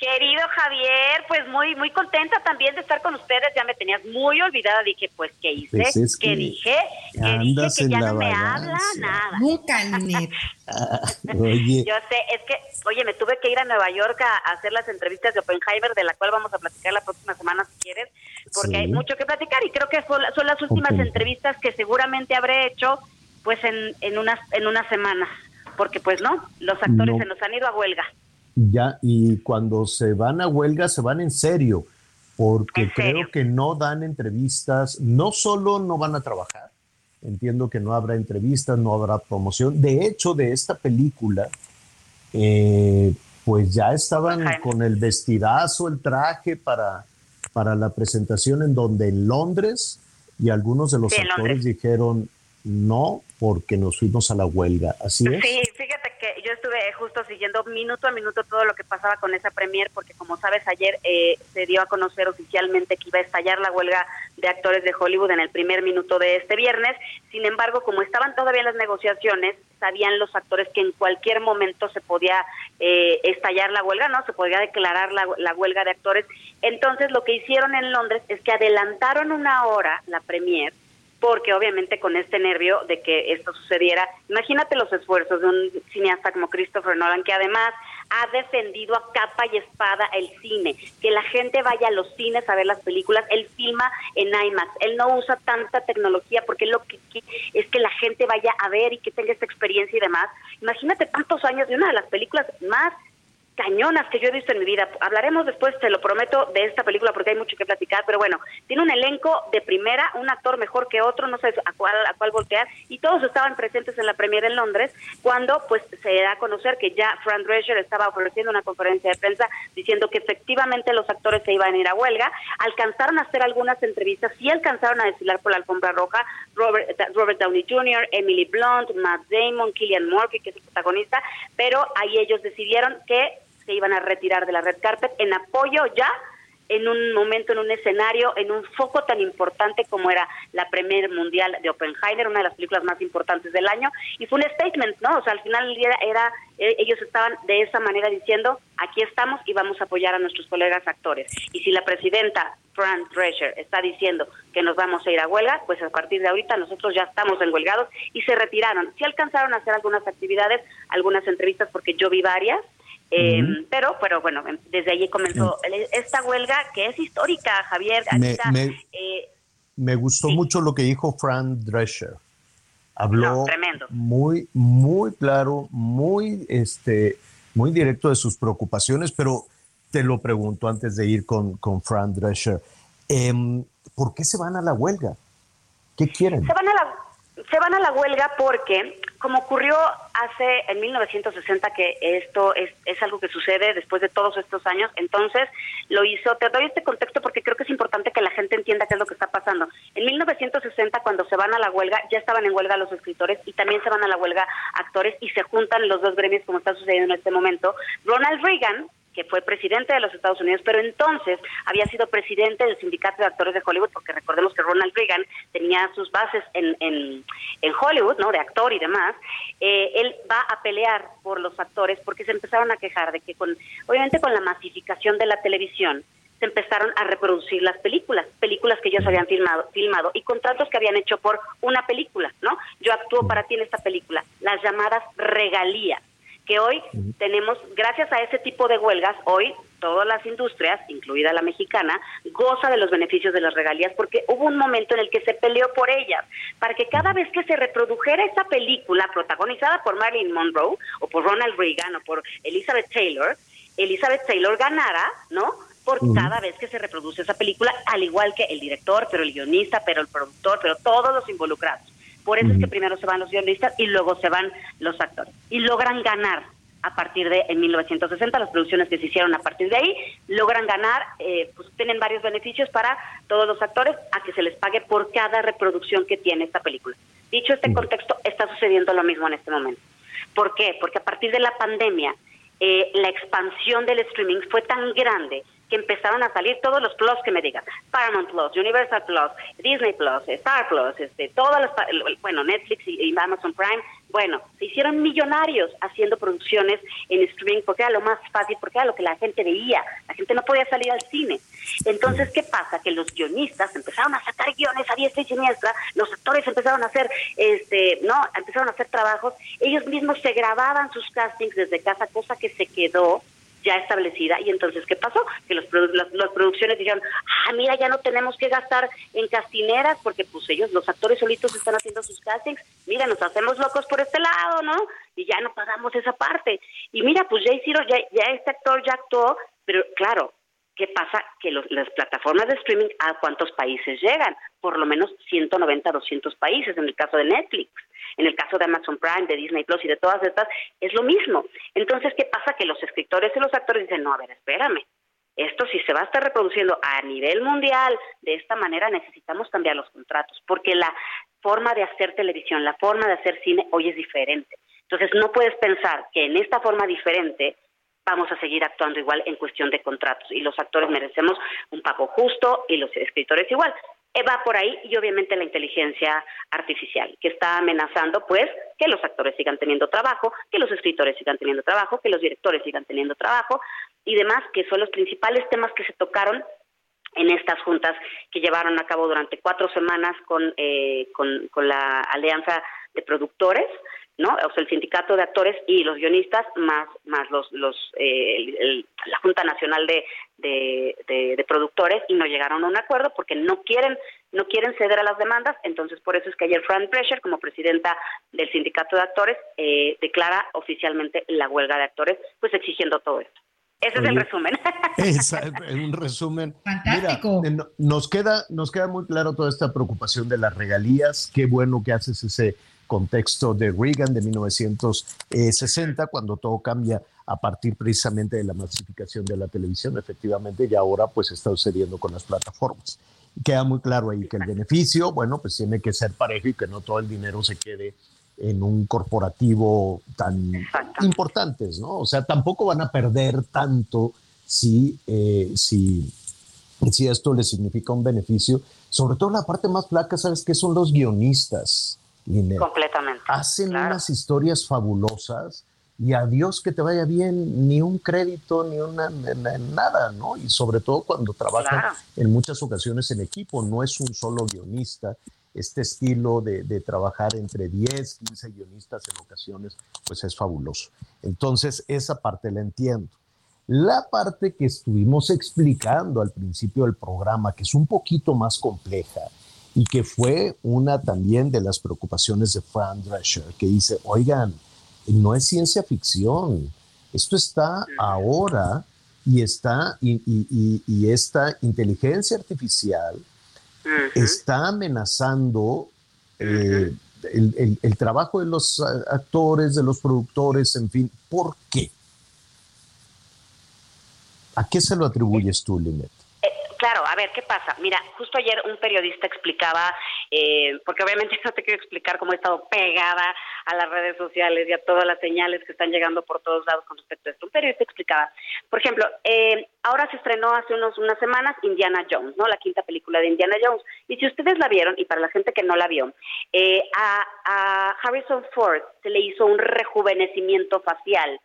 Querido Javier, pues muy muy contenta también de estar con ustedes. Ya me tenías muy olvidada. Dije, pues, ¿qué hice? Pues ¿Qué dije? ¿Qué dije? Que ya no me habla nada. Nunca, ah, oye. Yo sé, es que, oye, me tuve que ir a Nueva York a, hacer las entrevistas de Oppenheimer, de la cual vamos a platicar la próxima semana si quieres, porque hay mucho que platicar y creo que son, las últimas entrevistas que seguramente habré hecho, pues, en, en, unas, en unas semanas. Porque, pues, no, los actores se nos han ido a huelga. Ya, y cuando se van a huelga, se van en serio, porque creo que no dan entrevistas, no solo no van a trabajar, entiendo que no habrá entrevistas, no habrá promoción. De hecho, de esta película, eh, pues ya estaban con el vestidazo, el traje para, para la presentación en donde en Londres, y algunos de los actores dijeron, no porque nos fuimos a la huelga. Así es. Sí, fíjate que yo estuve justo siguiendo minuto a minuto todo lo que pasaba con esa premier, porque como sabes, ayer eh, se dio a conocer oficialmente que iba a estallar la huelga de actores de Hollywood en el primer minuto de este viernes. Sin embargo, como estaban todavía las negociaciones, sabían los actores que en cualquier momento se podía eh, estallar la huelga, ¿no? Se podía declarar la, la huelga de actores. Entonces, lo que hicieron en Londres es que adelantaron una hora la premier porque obviamente con este nervio de que esto sucediera, imagínate los esfuerzos de un cineasta como Christopher Nolan, que además ha defendido a capa y espada el cine, que la gente vaya a los cines a ver las películas, él filma en IMAX, él no usa tanta tecnología porque lo que es que la gente vaya a ver y que tenga esta experiencia y demás. Imagínate tantos años de una de las películas más cañonas que yo he visto en mi vida. Hablaremos después, te lo prometo, de esta película porque hay mucho que platicar, pero bueno, tiene un elenco de primera, un actor mejor que otro, no sé a cuál, a cuál voltear, y todos estaban presentes en la premiere en Londres, cuando pues se da a conocer que ya Fran Drescher estaba ofreciendo una conferencia de prensa diciendo que efectivamente los actores se iban a ir a huelga, alcanzaron a hacer algunas entrevistas, sí alcanzaron a desfilar por la alfombra roja, Robert, Robert Downey Jr., Emily Blunt, Matt Damon, Killian Murphy, que es el protagonista, pero ahí ellos decidieron que se iban a retirar de la red carpet en apoyo ya en un momento, en un escenario, en un foco tan importante como era la Premier Mundial de Oppenheimer, una de las películas más importantes del año, y fue un statement, ¿no? O sea, al final día era, eh, ellos estaban de esa manera diciendo, aquí estamos y vamos a apoyar a nuestros colegas actores. Y si la presidenta Fran Drescher está diciendo que nos vamos a ir a huelga, pues a partir de ahorita nosotros ya estamos enhuelgados y se retiraron. Sí alcanzaron a hacer algunas actividades, algunas entrevistas, porque yo vi varias, eh, pero, pero bueno, em, desde allí comenzó esta huelga que es histórica, Javier. Me, eh, me, gustó mucho lo que dijo Fran Drescher. Habló muy, muy claro, muy, este, muy directo de sus preocupaciones, pero te lo pregunto antes de ir con, con Fran Drescher. Em, ¿Por qué se van a la huelga? ¿Qué quieren? Se van a la, se van a la huelga porque como ocurrió hace en 1960 que esto es, es algo que sucede después de todos estos años, entonces lo hizo, te doy este contexto porque creo que es importante que la gente entienda qué es lo que está pasando. En 1960 cuando se van a la huelga, ya estaban en huelga los escritores y también se van a la huelga actores y se juntan los dos gremios como está sucediendo en este momento. Ronald Reagan, que fue presidente de los Estados Unidos, pero entonces había sido presidente del sindicato de actores de Hollywood, porque recordemos que Ronald Reagan tenía sus bases en, en, Hollywood, ¿no? De actor y demás. Eh, él va a pelear por los actores porque se empezaron a quejar de que, con, obviamente, con la masificación de la televisión, se empezaron a reproducir las películas, películas que ellos habían filmado, filmado y contratos que habían hecho por una película, ¿no? Yo actúo para ti en esta película, las llamadas regalías que hoy tenemos, gracias a ese tipo de huelgas, hoy todas las industrias, incluida la mexicana, goza de los beneficios de las regalías porque hubo un momento en el que se peleó por ellas, para que cada vez que se reprodujera esa película protagonizada por Marilyn Monroe o por Ronald Reagan o por Elizabeth Taylor, Elizabeth Taylor ganara, ¿no? Por cada vez que se reproduce esa película, al igual que el director, pero el guionista, pero el productor, pero todos los involucrados. Por eso es que primero se van los guionistas y luego se van los actores. Y logran ganar a partir de en 1960, las producciones que se hicieron a partir de ahí, logran ganar, eh, pues tienen varios beneficios para todos los actores a que se les pague por cada reproducción que tiene esta película. Dicho este contexto, está sucediendo lo mismo en este momento. ¿Por qué? Porque a partir de la pandemia, eh, la expansión del streaming fue tan grande que empezaron a salir todos los plus que me digan, Paramount Plus, Universal Plus, Disney Plus, Star Plus, este, todas las, bueno, Netflix y, Amazon Prime, bueno, se hicieron millonarios haciendo producciones en streaming porque era lo más fácil, porque era lo que la gente veía, la gente no podía salir al cine. Entonces, ¿qué pasa? Que los guionistas empezaron a sacar guiones a diestra y siniestra, los actores empezaron a hacer, este, no, empezaron a hacer trabajos, ellos mismos se grababan sus castings desde casa, cosa que se quedó ya establecida. Y entonces, ¿qué pasó? Que los, las, producciones dijeron, ah, mira, ya no tenemos que gastar en castineras porque pues ellos, los actores solitos están haciendo sus castings. Mira, nos hacemos locos por este lado, ¿no? Y ya no pagamos esa parte. Y mira, pues ya hicieron, ya, ya este actor ya actuó, pero claro, ¿qué pasa? Que las plataformas de streaming, ¿a cuántos países llegan? Por lo menos 190, 200 países en el caso de Netflix en el caso de Amazon Prime, de Disney Plus y de todas estas, es lo mismo. Entonces, ¿qué pasa? Que los escritores y los actores dicen, no, a ver, espérame, esto si se va a estar reproduciendo a nivel mundial de esta manera necesitamos cambiar los contratos porque la forma de hacer televisión, la forma de hacer cine hoy es diferente. Entonces no puedes pensar que en esta forma diferente vamos a seguir actuando igual en cuestión de contratos y los actores merecemos un pago justo y los escritores igual. Eh, va por ahí y obviamente la inteligencia artificial que está amenazando pues que los actores sigan teniendo trabajo, que los escritores sigan teniendo trabajo, que los directores sigan teniendo trabajo y demás, que son los principales temas que se tocaron en estas juntas que llevaron a cabo durante cuatro semanas con, eh, con, con la Alianza de Productores ¿no? O sea, el sindicato de actores y los guionistas más más los los eh, la Junta Nacional de, de, Productores y no llegaron a un acuerdo porque no quieren no quieren ceder a las demandas, entonces por eso es que ayer Fran Prescher como presidenta del sindicato de actores eh, declara oficialmente la huelga de actores, pues exigiendo todo esto. Ese es el resumen. Es un resumen. Fantástico. Eh, nos queda, nos queda muy claro toda esta preocupación de las regalías. Qué bueno que haces ese contexto de Reagan de 1960, cuando todo cambia a partir precisamente de la masificación de la televisión, efectivamente, y ahora pues está sucediendo con las plataformas. Queda muy claro ahí que el beneficio, bueno, pues tiene que ser parejo y que no todo el dinero se quede en un corporativo tan importantes, ¿no? O sea, tampoco van a perder tanto si, eh, si, si esto les significa un beneficio. Sobre todo la parte más flaca, ¿sabes qué? Son los guionistas. Completamente. Hacen unas historias fabulosas y a Dios que te vaya bien, ni un crédito, ni una nada, ¿no? Y sobre todo cuando trabajan en muchas ocasiones en equipo, no es un solo guionista. Este estilo de, de, trabajar entre 10, 15 guionistas en ocasiones, pues es fabuloso. Entonces, esa parte la entiendo. La parte que estuvimos explicando al principio del programa, que es un poquito más compleja, y que fue una también de las preocupaciones de Fran Drescher, que dice, oigan, no es ciencia ficción, esto está ahora y está y, esta inteligencia artificial está amenazando eh, el, el, trabajo de los actores, de los productores, en fin. ¿Por qué? ¿A qué se lo atribuyes tú, Linet? Claro, a ver, ¿qué pasa? Mira, justo ayer un periodista explicaba, eh, porque obviamente no te quiero explicar cómo he estado pegada a las redes sociales y a todas las señales que están llegando por todos lados con respecto a esto. Un periodista explicaba, por ejemplo, eh, ahora se estrenó hace unos unas semanas Indiana Jones, ¿no? La quinta película de Indiana Jones. Y si ustedes la vieron, y para la gente que no la vio, eh, a, a Harrison Ford se le hizo un rejuvenecimiento facial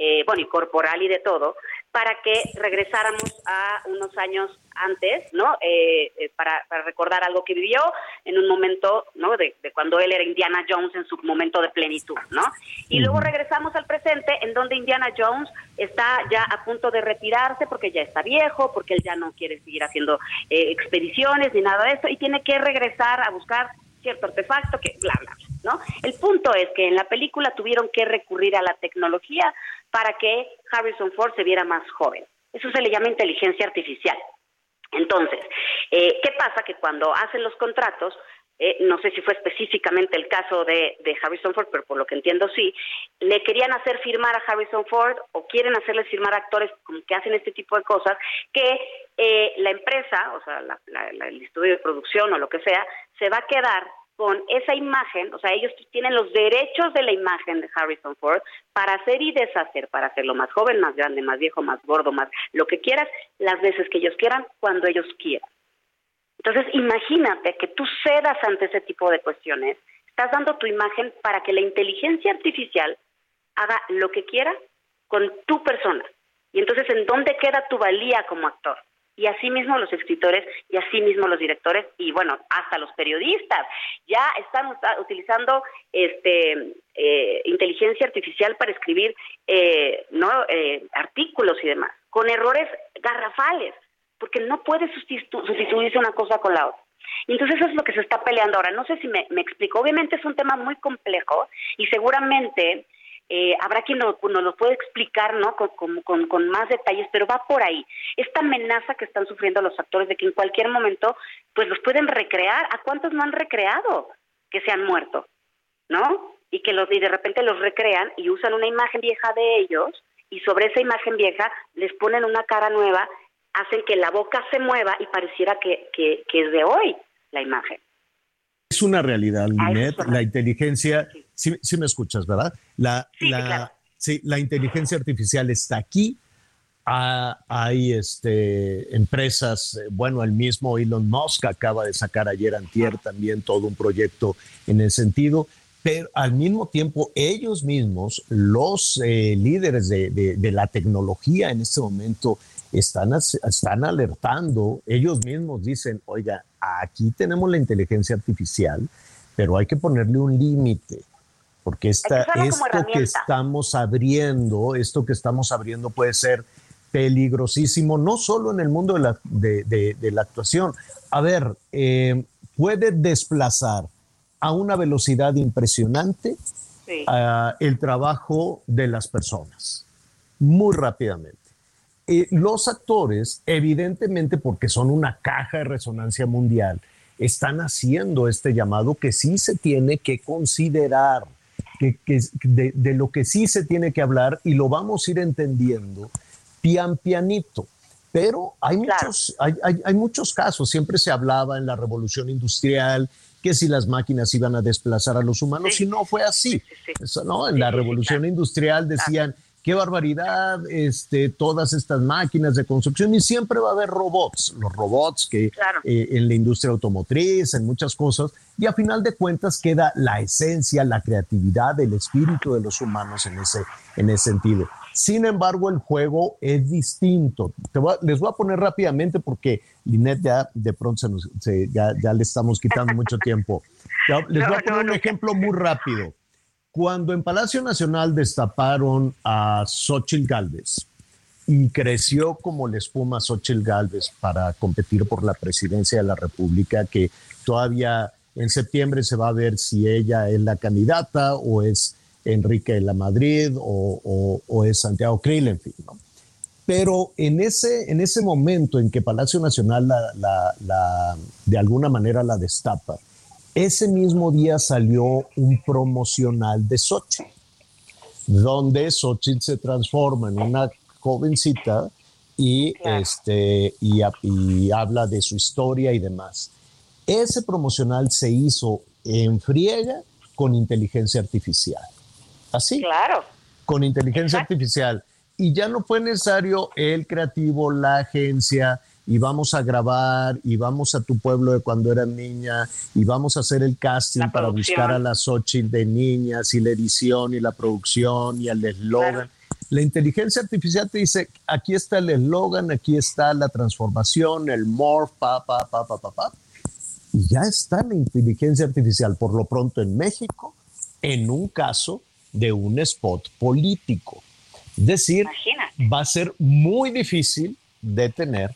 eh, bueno, y corporal y de todo, para que regresáramos a unos años antes, ¿no? Eh, eh, para, recordar algo que vivió en un momento, ¿no? De, cuando él era Indiana Jones en su momento de plenitud, ¿no? Y luego regresamos al presente, en donde Indiana Jones está ya a punto de retirarse porque ya está viejo, porque él ya no quiere seguir haciendo expediciones ni nada de eso, y tiene que regresar a buscar cierto artefacto que bla, bla, ¿no? El punto es que en la película tuvieron que recurrir a la tecnología para que Harrison Ford se viera más joven. Eso se le llama inteligencia artificial. Entonces, eh, ¿qué pasa? Que cuando hacen los contratos, eh, no sé si fue específicamente el caso de, Harrison Ford, pero por lo que entiendo sí, le querían hacer firmar a Harrison Ford o quieren hacerles firmar a actores que hacen este tipo de cosas, que eh, la empresa, o sea, el estudio de producción o lo que sea, se va a quedar con esa imagen, o sea, ellos tienen los derechos de la imagen de Harrison Ford para hacer y deshacer, para hacerlo más joven, más grande, más viejo, más gordo, más lo que quieras, las veces que ellos quieran, cuando ellos quieran. Entonces, imagínate que tú cedas ante ese tipo de cuestiones, estás dando tu imagen para que la inteligencia artificial haga lo que quiera con tu persona. Y entonces, ¿en dónde queda tu valía como actor? Y así mismo los escritores y así mismo los directores y bueno hasta los periodistas ya están utilizando este eh, inteligencia artificial para escribir eh, no eh, artículos y demás con errores garrafales porque no puede sustituirse una cosa con la otra entonces eso es lo que se está peleando ahora. No sé si me explico. Obviamente es un tema muy complejo y seguramente eh, habrá quien nos, lo puede explicar ¿no? Con, con, más detalles, pero va por ahí. Esta amenaza que están sufriendo los actores de que en cualquier momento pues los pueden recrear. ¿A cuántos no han recreado que se han muerto? ¿No? Y que los, y de repente los recrean y usan una imagen vieja de ellos y sobre esa imagen vieja les ponen una cara nueva, hacen que la boca se mueva y pareciera que, que, que es de hoy la imagen. Es una realidad, Linet. La inteligencia, sí. me escuchas, ¿verdad? La, la, sí, la inteligencia artificial está aquí. Ah, hay este, empresas, eh, bueno, el mismo Elon Musk acaba de sacar ayer antier también todo un proyecto en el sentido, pero al mismo tiempo ellos mismos, los eh, líderes de, de, la tecnología en este momento, están, están alertando, ellos mismos dicen, oiga, aquí tenemos la inteligencia artificial, pero hay que ponerle un límite porque esta, esto que estamos abriendo, esto que estamos abriendo puede ser peligrosísimo, no solo en el mundo de la, de, la actuación. A ver, eh, puede desplazar a una velocidad impresionante el trabajo de las personas, muy rápidamente. Los actores, evidentemente porque son una caja de resonancia mundial, están haciendo este llamado que sí se tiene que considerar, que, de, de, lo que sí se tiene que hablar y lo vamos a ir entendiendo pian pianito. Pero hay, muchos, hay, hay, muchos casos, siempre se hablaba en la revolución industrial que si las máquinas iban a desplazar a los humanos, y no fue así. Eso, ¿no? En la revolución industrial decían, qué barbaridad, este, todas estas máquinas de construcción y siempre va a haber robots, los robots que eh, en la industria automotriz, en muchas cosas, y a final de cuentas queda la esencia, la creatividad, el espíritu de los humanos en ese, en ese sentido. Sin embargo, el juego es distinto. les voy a poner rápidamente porque Linet ya de pronto ya, le estamos quitando mucho tiempo. les voy a poner un ejemplo muy rápido. Cuando en Palacio Nacional destaparon a Xochitl Galvez y creció como la espuma Xochitl Galvez para competir por la presidencia de la República, que todavía en septiembre se va a ver si ella es la candidata o es Enrique de la Madrid o, es Santiago Krill, en fin. ¿no? Pero en ese, en ese momento en que Palacio Nacional la, de alguna manera la destapa, ese mismo día salió un promocional de Xochitl, donde Xochitl se transforma en una jovencita y, este, y, y habla de su historia y demás. Ese promocional se hizo en friega con inteligencia artificial. Así. Claro. Con inteligencia artificial. Y ya no fue necesario el creativo, la agencia, y vamos a grabar, y vamos a tu pueblo de cuando eras niña, y vamos a hacer el casting para buscar a las ocho de niñas, y la edición, y la producción, y el eslogan. La inteligencia artificial te dice, aquí está el eslogan, aquí está la transformación, el morph, pa, pa, pa, pa, pa, pa. Y ya está la inteligencia artificial, por lo pronto en México, en un caso de un spot político. Es decir, va a ser muy difícil detener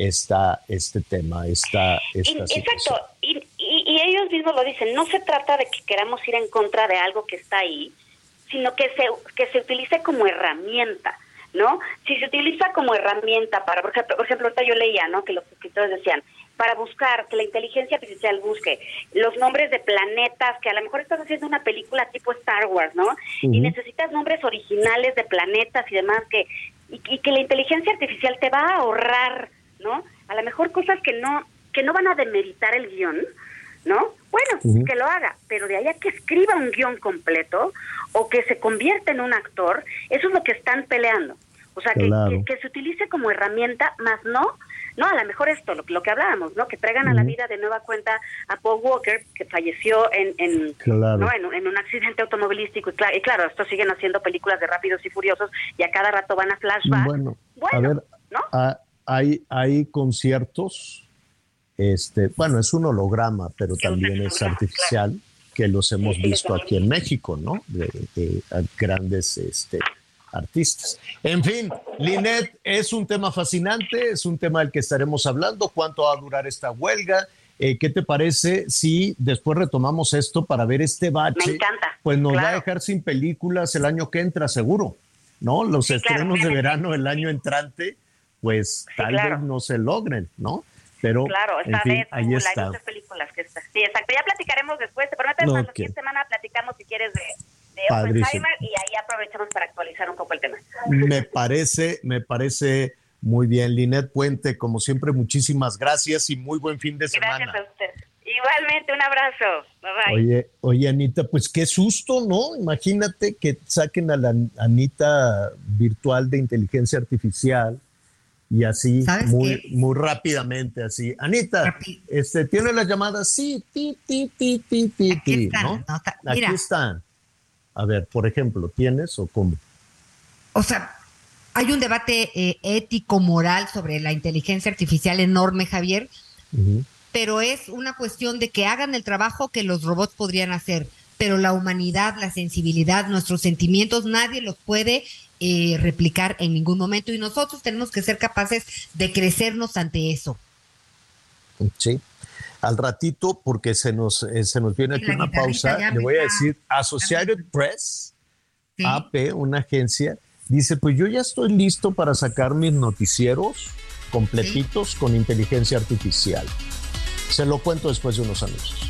esta, este tema, esta, esta Exacto, y, ellos mismos lo dicen, no se trata de que queramos ir en contra de algo que está ahí, sino que se, que se utilice como herramienta. ¿no? Si se utiliza como herramienta para, por ejemplo, por ejemplo, ahorita yo leía, ¿no? Que los escritores decían, para buscar, que la inteligencia artificial busque los nombres de planetas, que a lo mejor estás haciendo una película tipo Star Wars, ¿no? Y necesitas nombres originales de planetas y demás, que y, que la inteligencia artificial te va a ahorrar, ¿no? A lo mejor cosas que no que no van a demeritar el guion, ¿no? Bueno, que lo haga, pero de allá que escriba un guion completo o que se convierta en un actor, eso es lo que están peleando. O sea, que, que, se utilice como herramienta, más no no, a lo mejor esto, lo, que hablábamos, ¿no? Que traigan a la vida de nueva cuenta a Paul Walker, que falleció en, en, en, un accidente automovilístico. Y, claro, estos siguen haciendo películas de Rápidos y Furiosos y a cada rato van a flashback. Bueno, a ver, ¿no? Hay, hay conciertos, este, bueno, es un holograma, pero también es artificial, que los hemos visto aquí en México, ¿no? De, de grandes este, artistas. En fin, Linet, es un tema fascinante, es un tema del que estaremos hablando. ¿Cuánto va a durar esta huelga? Eh, ¿Qué te parece si después retomamos esto para ver este bache? Me encanta. Pues nos va a dejar sin películas el año que entra, seguro, ¿no? Los estrenos de verano el año entrante, pues tal vez no se logren, ¿no? Pero, claro, esta vez ahí está. películas que está. Sí, exacto. Ya platicaremos después. Te prometo, no, la siguiente semana platicamos si quieres de y ahí aprovechamos para actualizar un poco el tema. Me parece, me parece muy bien, Linet Puente, como siempre, muchísimas gracias y muy buen fin de semana. Gracias a usted. Igualmente, un abrazo. Bye bye. Oye, oye, Anita, pues qué susto, ¿no? Imagínate que saquen a la Anita virtual de inteligencia artificial y así muy, muy rápidamente, así. Anita, este, ¿tiene las llamadas? Sí, ti, ti, ti, ti, ti, Aquí están, ¿no? Aquí están. A ver, por ejemplo, ¿tienes o cómo? O sea, hay un debate eh, ético-moral sobre la inteligencia artificial enorme, Javier, pero es una cuestión de que hagan el trabajo que los robots podrían hacer, pero la humanidad, la sensibilidad, nuestros sentimientos, nadie los puede eh, replicar en ningún momento y nosotros tenemos que ser capaces de crecernos ante eso. Sí. Al ratito, porque se nos, eh, se nos viene aquí una pausa, le voy a decir, Associated Press, AP, una agencia, dice, pues yo ya estoy listo para sacar mis noticieros completitos con inteligencia artificial. Se lo cuento después de unos anuncios.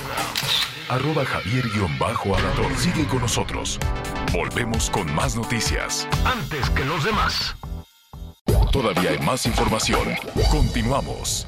arroba javier-alador. Sigue con nosotros. Volvemos con más noticias. Antes que los demás. Todavía hay más información. Continuamos.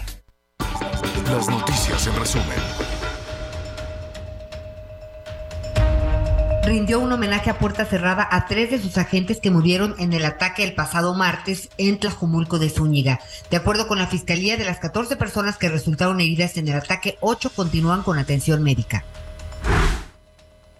Las noticias en resumen. Rindió un homenaje a puerta cerrada a tres de sus agentes que murieron en el ataque el pasado martes en Tlajumulco de Zúñiga. De acuerdo con la Fiscalía, de las 14 personas que resultaron heridas en el ataque, 8 continúan con atención médica.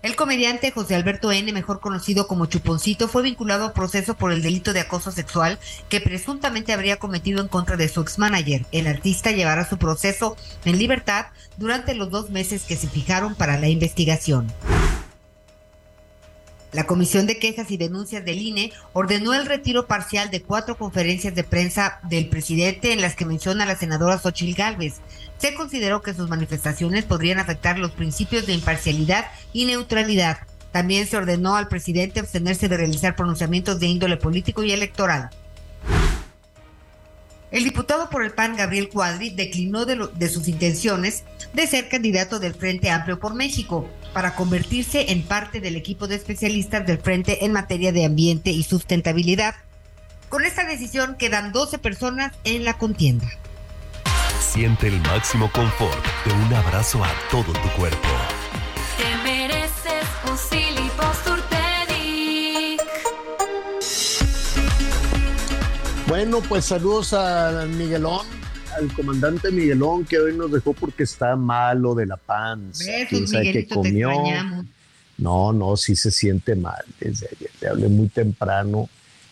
El comediante José Alberto N., mejor conocido como Chuponcito, fue vinculado a proceso por el delito de acoso sexual que presuntamente habría cometido en contra de su exmanager. El artista llevará su proceso en libertad durante los dos meses que se fijaron para la investigación. La Comisión de Quejas y Denuncias del INE ordenó el retiro parcial de cuatro conferencias de prensa del presidente en las que menciona a la senadora Xochil Gálvez. Se consideró que sus manifestaciones podrían afectar los principios de imparcialidad y neutralidad. También se ordenó al presidente abstenerse de realizar pronunciamientos de índole político y electoral. El diputado por el PAN, Gabriel Cuadri, declinó de, de, sus intenciones de ser candidato del Frente Amplio por México para convertirse en parte del equipo de especialistas del Frente en materia de ambiente y sustentabilidad. Con esta decisión quedan 12 personas en la contienda. Siente el máximo confort de un abrazo a todo tu cuerpo. Te mereces un Bueno, pues saludos a Miguelón, al comandante Miguelón, que hoy nos dejó porque está malo de la panza. ¿Quién sabe qué comió? No, no, sí se siente mal. Desde ayer le hablé muy temprano,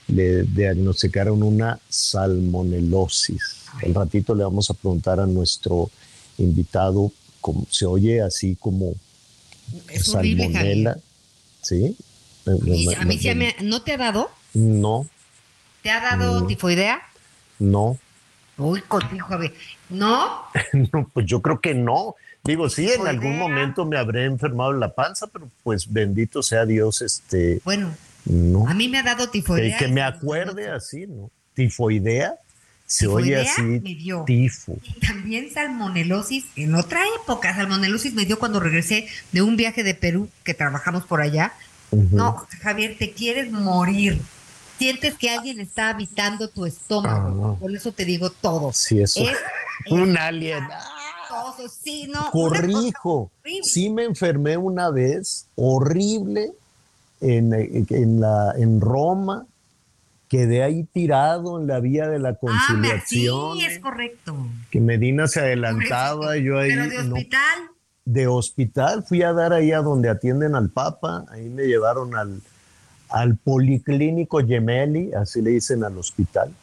le diagnosticaron una salmonelosis. El ratito le vamos a preguntar a nuestro invitado se oye así como es salmonela. ¿Sí? A mí, sí me, ¿no te ha dado? No, ¿Te ha dado tifoidea? No. Uy, contigo, a ver. ¿No? no, pues yo creo que no. Digo, sí, en algún momento me habré enfermado la panza, pero pues bendito sea Dios, este. Bueno, no. a mí me ha dado tifoidea. Que, que me acuerde así, ¿no? Tifoidea. Se oye así. Me dio. Tifo. Y también salmonelosis en otra época. Salmonelosis me dio cuando regresé de un viaje de Perú que trabajamos por allá. No, Javier, te quieres morir sientes que alguien está habitando tu estómago. Ah, Por eso te digo todo. Sí, eso. Es un alien. Sí, no, Corrijo, sí me enfermé una vez, horrible, en, en, la, en Roma, quedé ahí tirado en la vía de la conciliación. Ah, sí, es correcto. Que Medina se adelantaba, yo ahí. ¿Pero de hospital? de hospital, fui a dar ahí a donde atienden al Papa, ahí me llevaron al, al Policlínico Gemelli, así le dicen al hospital,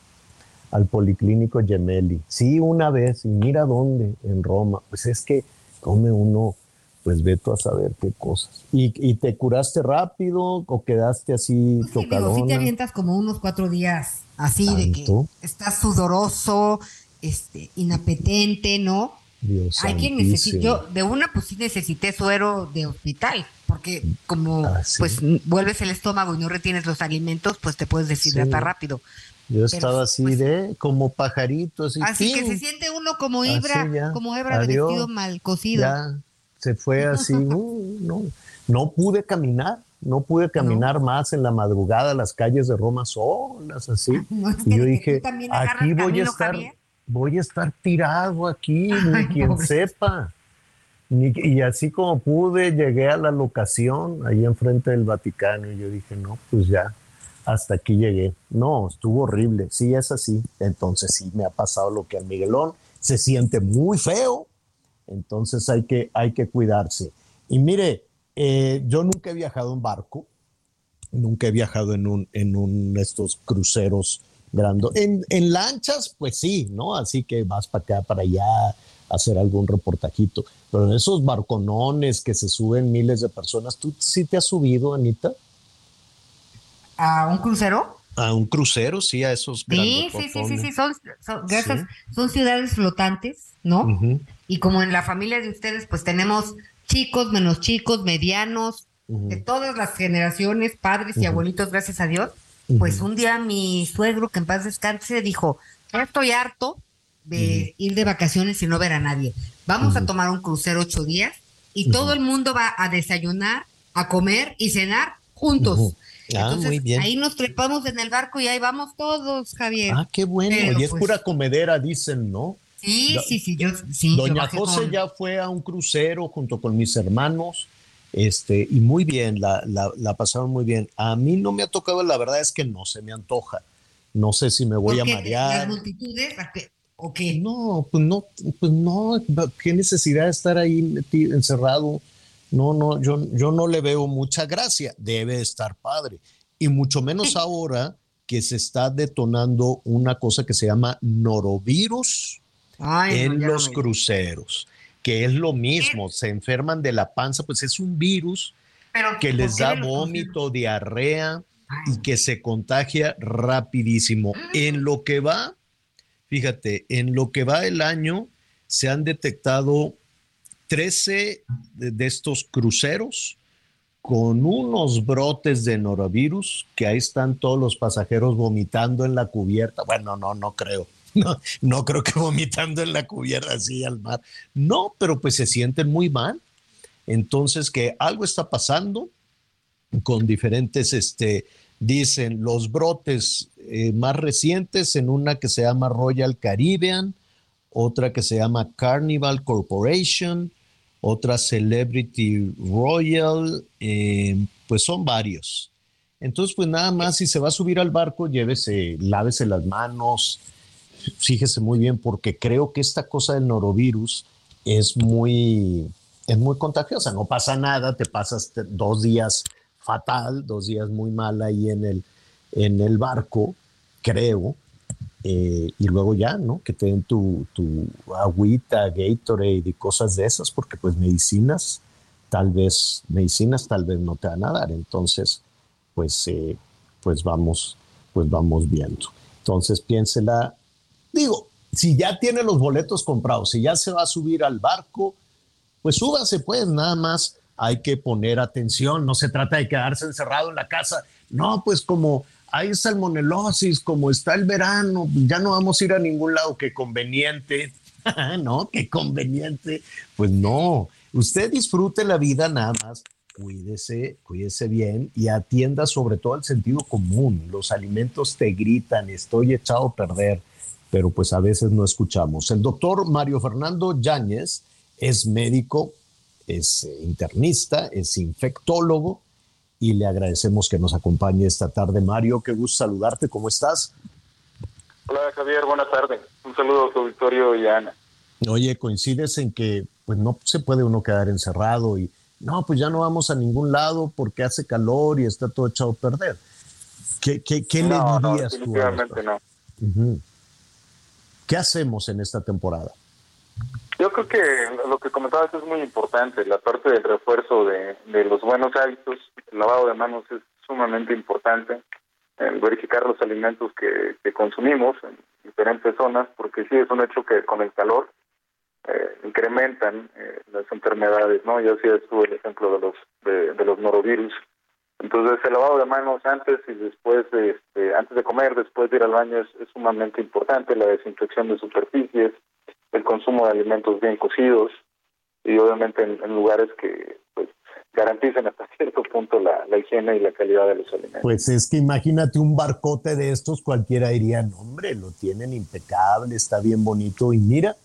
al Policlínico Gemelli. Sí, una vez, y mira dónde, en Roma. Pues es que come uno, pues veto a saber qué cosas. ¿Y, te curaste rápido o quedaste así pues sí, te avientas como unos cuatro días, así de que estás sudoroso, este, inapetente, ¿no? Dios Hay quien necesita, yo de una pues sí necesité suero de hospital, porque como ah, pues vuelves el estómago y no retienes los alimentos, pues te puedes deshidratar rápido. Yo estaba así pues, de como pajarito, así. Así que se siente uno como hebra, como hebra de vestido mal cocido. Ya, se fue así, uh, no, no pude caminar, no pude caminar más en la madrugada las calles de Roma solas, así. y yo dije, aquí voy a estar voy a estar tirado aquí, ni quien sepa. y así como pude, llegué a la locación ahí enfrente del Vaticano y yo dije, no, pues ya, hasta aquí llegué. No, estuvo horrible. Sí, es así. Entonces sí me ha pasado lo que al Miguelón. Se siente muy feo. Entonces hay que, hay que cuidarse. Y mire, eh, yo nunca he viajado en barco. Nunca he viajado en un, en un estos cruceros en, en lanchas, pues sí, ¿no? Así que vas para acá, para allá, a hacer algún reportajito. Pero en esos barconones que se suben miles de personas, ¿tú sí te has subido, Anita? ¿A un crucero? A un crucero, sí, a esos Sí, sí, sí, sí, sí, son, son, ciudades flotantes, ¿no? Y como en la familia de ustedes, pues tenemos chicos, menos chicos, medianos, de todas las generaciones, padres y abuelitos, gracias a Dios. Pues un día mi suegro, que en paz descanse, dijo, estoy harto de ir de vacaciones y no ver a nadie. Vamos a tomar un crucero ocho días y todo el mundo va a desayunar, a comer y cenar juntos. Ah, Entonces, muy bien. Ahí nos trepamos en el barco y ahí vamos todos, Javier. Ah, qué bueno. y es pues pura comedera, dicen, ¿no? Sí, sí, sí, yo sí. Doña José ya fue a un crucero junto con mis hermanos este, y muy bien, la, la, pasaron muy bien. A mí no me ha tocado, la verdad es que no se me antoja. No sé si me voy a marear. ¿Las multitudes? ¿O qué? No, pues no, pues no, qué necesidad de estar ahí encerrado. No, no, yo, yo no le veo mucha gracia. Debe estar padre. Y mucho menos ahora que se está detonando una cosa que se llama norovirus en los cruceros que es lo mismo, se enferman de la panza, pues es un virus que les da vómito, diarrea y que se contagia rapidísimo. Ah. En lo que va, fíjate, en lo que va el año se han detectado 13 de, estos cruceros con unos brotes de norovirus, que ahí están todos los pasajeros vomitando en la cubierta. Bueno, no, no creo no, no creo que vomitando en la cubierta así al mar. No, pero pues se sienten muy mal. Entonces que algo está pasando con diferentes, este, dicen los brotes eh, más recientes en una que se llama Royal Caribbean, otra que se llama Carnival Corporation, otra Celebrity Royal, eh, pues son varios. Entonces, pues nada más, si se va a subir al barco, llévese, lávese las manos, fíjese muy bien, porque creo que esta cosa del norovirus es muy, es muy contagiosa. No pasa nada, te pasas dos días fatal, dos días muy mal ahí en el, en el barco, creo. Eh, y luego ya, ¿no? Que te den tu, tu agüita, Gatorade y cosas de esas, porque pues medicinas, tal vez, medicinas tal vez no te van a dar. Entonces, pues, eh, pues vamos, pues vamos viendo. Entonces piénsela Digo, si ya tiene los boletos comprados, si ya se va a subir al barco, pues súbase, pues nada más hay que poner atención. No se trata de quedarse encerrado en la casa. No, pues como hay salmonelosis, como está el verano, ya no vamos a ir a ningún lado. Qué conveniente. no, qué conveniente. Pues no, usted disfrute la vida nada más. Cuídese, cuídese bien y atienda sobre todo al sentido común. Los alimentos te gritan, estoy echado a perder pero pues a veces no escuchamos. El doctor Mario Fernando Yáñez es médico, es eh, internista, es infectólogo y le agradecemos que nos acompañe esta tarde. Mario, qué gusto saludarte, ¿cómo estás? Hola Javier, buenas tardes. Un saludo a tu Victorio y a Ana. Oye, coincides en que pues no se puede uno quedar encerrado y no, pues ya no vamos a ningún lado porque hace calor y está todo echado a perder. ¿Qué, qué, qué le dirías tú? no. ¿Qué hacemos en esta temporada? Yo creo que lo que comentabas es muy importante, la parte del refuerzo de, los buenos hábitos, el lavado de manos es sumamente importante, el verificar los alimentos que, consumimos en diferentes zonas, porque sí es un hecho que con el calor eh, incrementan eh, las enfermedades, ¿no? Ya sí estuvo el ejemplo de los de, los norovirus. Entonces el lavado de manos antes y después, de, este, antes de comer, después de ir al baño es sumamente importante, la desinfección de superficies, el consumo de alimentos bien cocidos y obviamente en, lugares que pues, garanticen hasta cierto punto la, higiene y la calidad de los alimentos. Pues es que imagínate un barcote de estos, cualquiera diría, no, hombre, lo tienen impecable, está bien bonito y mira,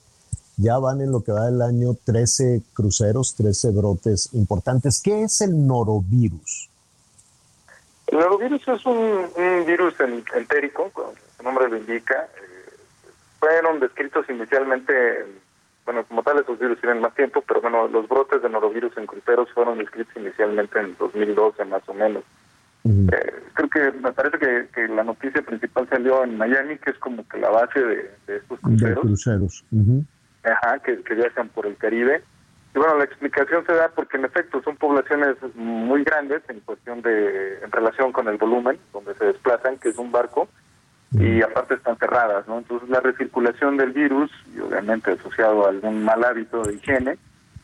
ya van en lo que va del año 13 cruceros, 13 brotes importantes. ¿Qué es el norovirus? El norovirus es un, virus entérico, como su nombre lo indica, fueron descritos inicialmente, bueno, como tal esos virus tienen más tiempo, pero bueno, los brotes de norovirus en cruceros fueron descritos inicialmente en 2012 más o menos. Eh, creo que me parece que, la noticia principal salió en Miami, que es como que la base de, estos cruceros. cruceros. Ajá, que, que viajan por el Caribe. Y bueno, la explicación se da porque en efecto son poblaciones muy grandes en cuestión de, en relación con el volumen donde se desplazan, que es un barco, y aparte están cerradas, ¿no? Entonces la recirculación del virus, y obviamente asociado a algún mal hábito de higiene,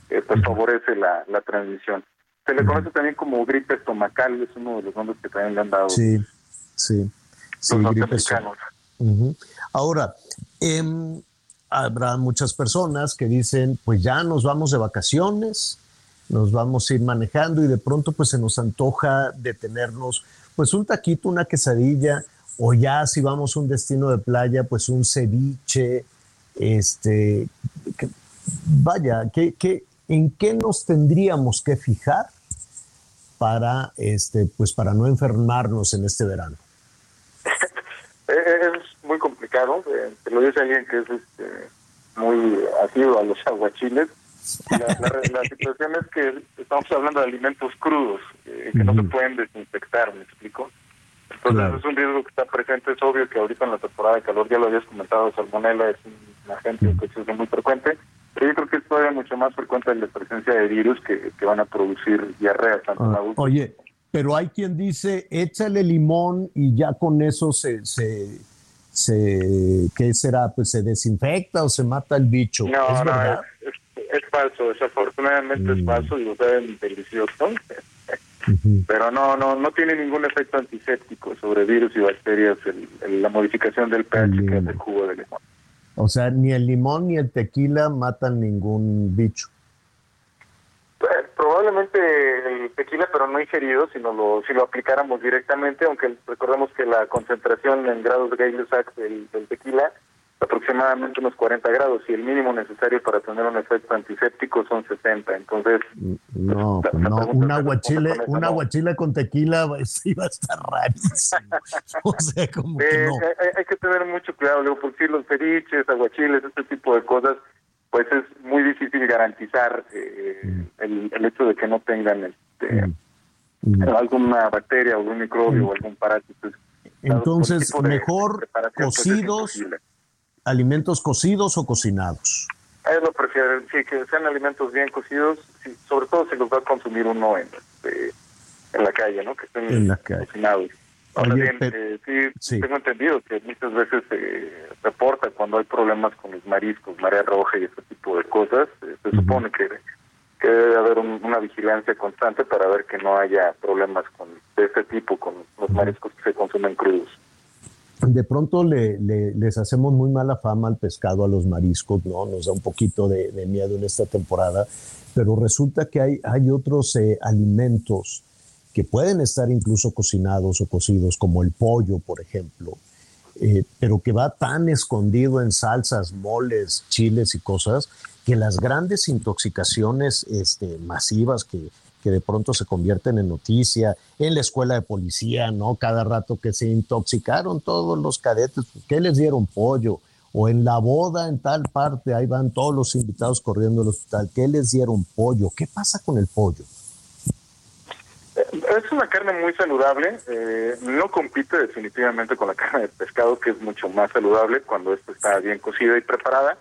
eh, pues favorece la, la transmisión. Se le conoce también como gripe estomacal, es uno de los nombres que también le han dado. Sí, sí, sí, gripe Ahora, em, habrá muchas personas que dicen, pues ya nos vamos de vacaciones, nos vamos a ir manejando y de pronto pues se nos antoja detenernos, pues un taquito, una quesadilla, o ya si vamos a un destino de playa, pues un ceviche, este, vaya, ¿qué, qué, en qué nos tendríamos que fijar para, este, pues para no enfermarnos en este verano? es muy complicado, eh, te lo dice alguien que es este, muy asiduo a los aguachiles. La, situación es que estamos hablando de alimentos crudos, eh, que no se pueden desinfectar, ¿me explico? Entonces es un riesgo que está presente, es obvio que ahorita en la temporada de calor, ya lo habías comentado, salmonella es un agente infeccioso muy frecuente, pero yo creo que es todavía mucho más frecuente la presencia de virus que, que van a producir diarrea tanto ah. Oye, pero hay quien dice, échale limón y ya con eso se, se, se ¿qué será? Pues se desinfecta o se mata el bicho. No, ¿Es no, es, es, falso, desafortunadamente es mm. falso y lo saben delicioso. Pero no, no, no tiene ningún efecto antiséptico sobre virus y bacterias la modificación del pH que es el jugo de limón. O sea, ni el limón ni el tequila matan ningún bicho. Pues, probablemente el tequila, pero no ingerido, sino lo, si lo aplicáramos directamente, aunque recordemos que la concentración en grados de Gay-Lussac del tequila aproximadamente unos 40 grados y el mínimo necesario para tener un efecto antiséptico son 60. Entonces, no, pues no un aguachile, un aguachile con tequila iba a estar rarísimo. o sea, como que no. hay, que tener mucho cuidado, luego, porque los ceviches, aguachiles, este tipo de cosas, pues es muy difícil garantizar eh, el, el, hecho de que no tengan este, mm. Mm. alguna bacteria o algún microbio o algún parásito. Entonces, mejor pues, cocidos alimentos cocidos o cocinados? Ellos lo prefieren, sí, que sean alimentos bien cocidos, sobre todo si los va a consumir uno en, este, en la calle, ¿no? Que estén en la calle. cocinados. Ahora bien, eh, sí, tengo entendido que muchas veces se reporta cuando hay problemas con los mariscos, marea roja y ese tipo de cosas. Eh, se supone que, que, debe haber una vigilancia constante para ver que no haya problemas con de este tipo con los mariscos que se consumen crudos de pronto le, les hacemos muy mala fama al pescado, a los mariscos, ¿no? Nos da un poquito de, miedo en esta temporada, pero resulta que hay, hay otros eh, alimentos que pueden estar incluso cocinados o cocidos, como el pollo, por ejemplo, eh, pero que va tan escondido en salsas, moles, chiles y cosas, que las grandes intoxicaciones este, masivas que, que de pronto se convierten en noticia, en la escuela de policía, ¿no? Cada rato que se intoxicaron todos los cadetes, ¿qué les dieron pollo? O en la boda en tal parte, ahí van todos los invitados corriendo al hospital, ¿qué les dieron pollo? ¿Qué pasa con el pollo? Es una carne muy saludable, eh, no compite definitivamente con la carne de pescado, que es mucho más saludable cuando esto está bien cocida y preparada,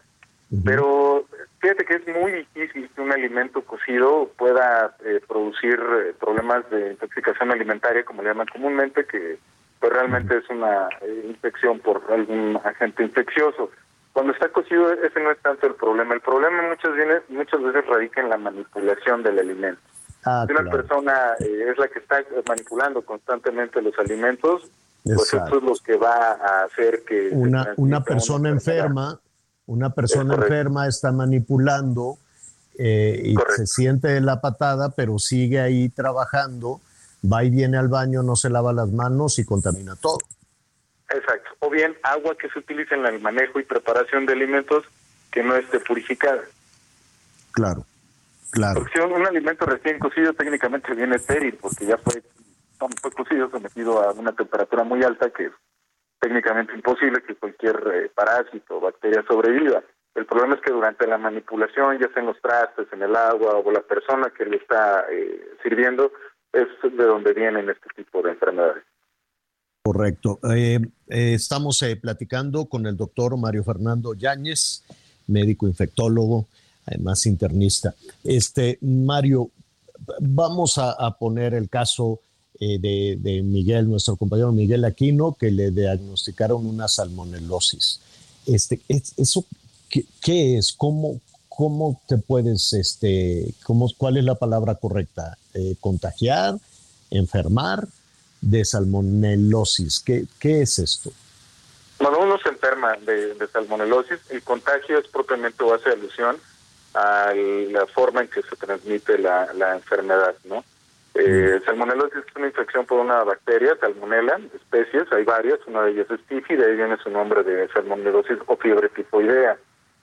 pero fíjate que es muy difícil que un alimento cocido pueda eh, producir eh, problemas de intoxicación alimentaria, como le llaman comúnmente, que pues realmente es una infección por algún agente infeccioso. Cuando está cocido, ese no es tanto el problema. El problema muchas, muchas veces radica en la manipulación del alimento. Ah, si una persona eh, es la que está manipulando constantemente los alimentos, pues eso es lo que va a hacer que... Una, una persona enferma, una persona enferma está manipulando eh, y se siente la patada, pero sigue ahí trabajando, va y viene al baño, no se lava las manos y contamina todo. Exacto. O bien agua que se utiliza en el manejo y preparación de alimentos que no esté purificada. Claro. Porque si un, alimento recién cocido técnicamente viene estéril, porque ya fue, fue cocido, sometido a una temperatura muy alta que es técnicamente imposible que cualquier eh, parásito o bacteria sobreviva. El problema es que durante la manipulación, ya sea en los trastes, en el agua o la persona que le está eh, sirviendo, es de donde vienen este tipo de enfermedades. Correcto. Eh, estamos platicando con el doctor Mario Fernando Yáñez, médico infectólogo además internista. Este, Mario, vamos a, poner el caso eh, de, Miguel, nuestro compañero Miguel Aquino, que le diagnosticaron una salmonelosis. Este, ¿Eso qué, es? ¿Cómo, ¿Cómo te puedes, este, cómo, cuál es la palabra correcta? Eh, ¿Contagiar? ¿Enfermar? De salmonelosis. ¿Qué, qué es esto? Cuando uno se enferma de, de salmonelosis, el contagio es propiamente o hace alusión a la forma en que se transmite la, la enfermedad, ¿no? Eh, salmonelosis es una infección por una bacteria, salmonella, especies, hay varias, una de ellas es tifi, de ahí viene su nombre de salmonelosis o fiebre tifoidea,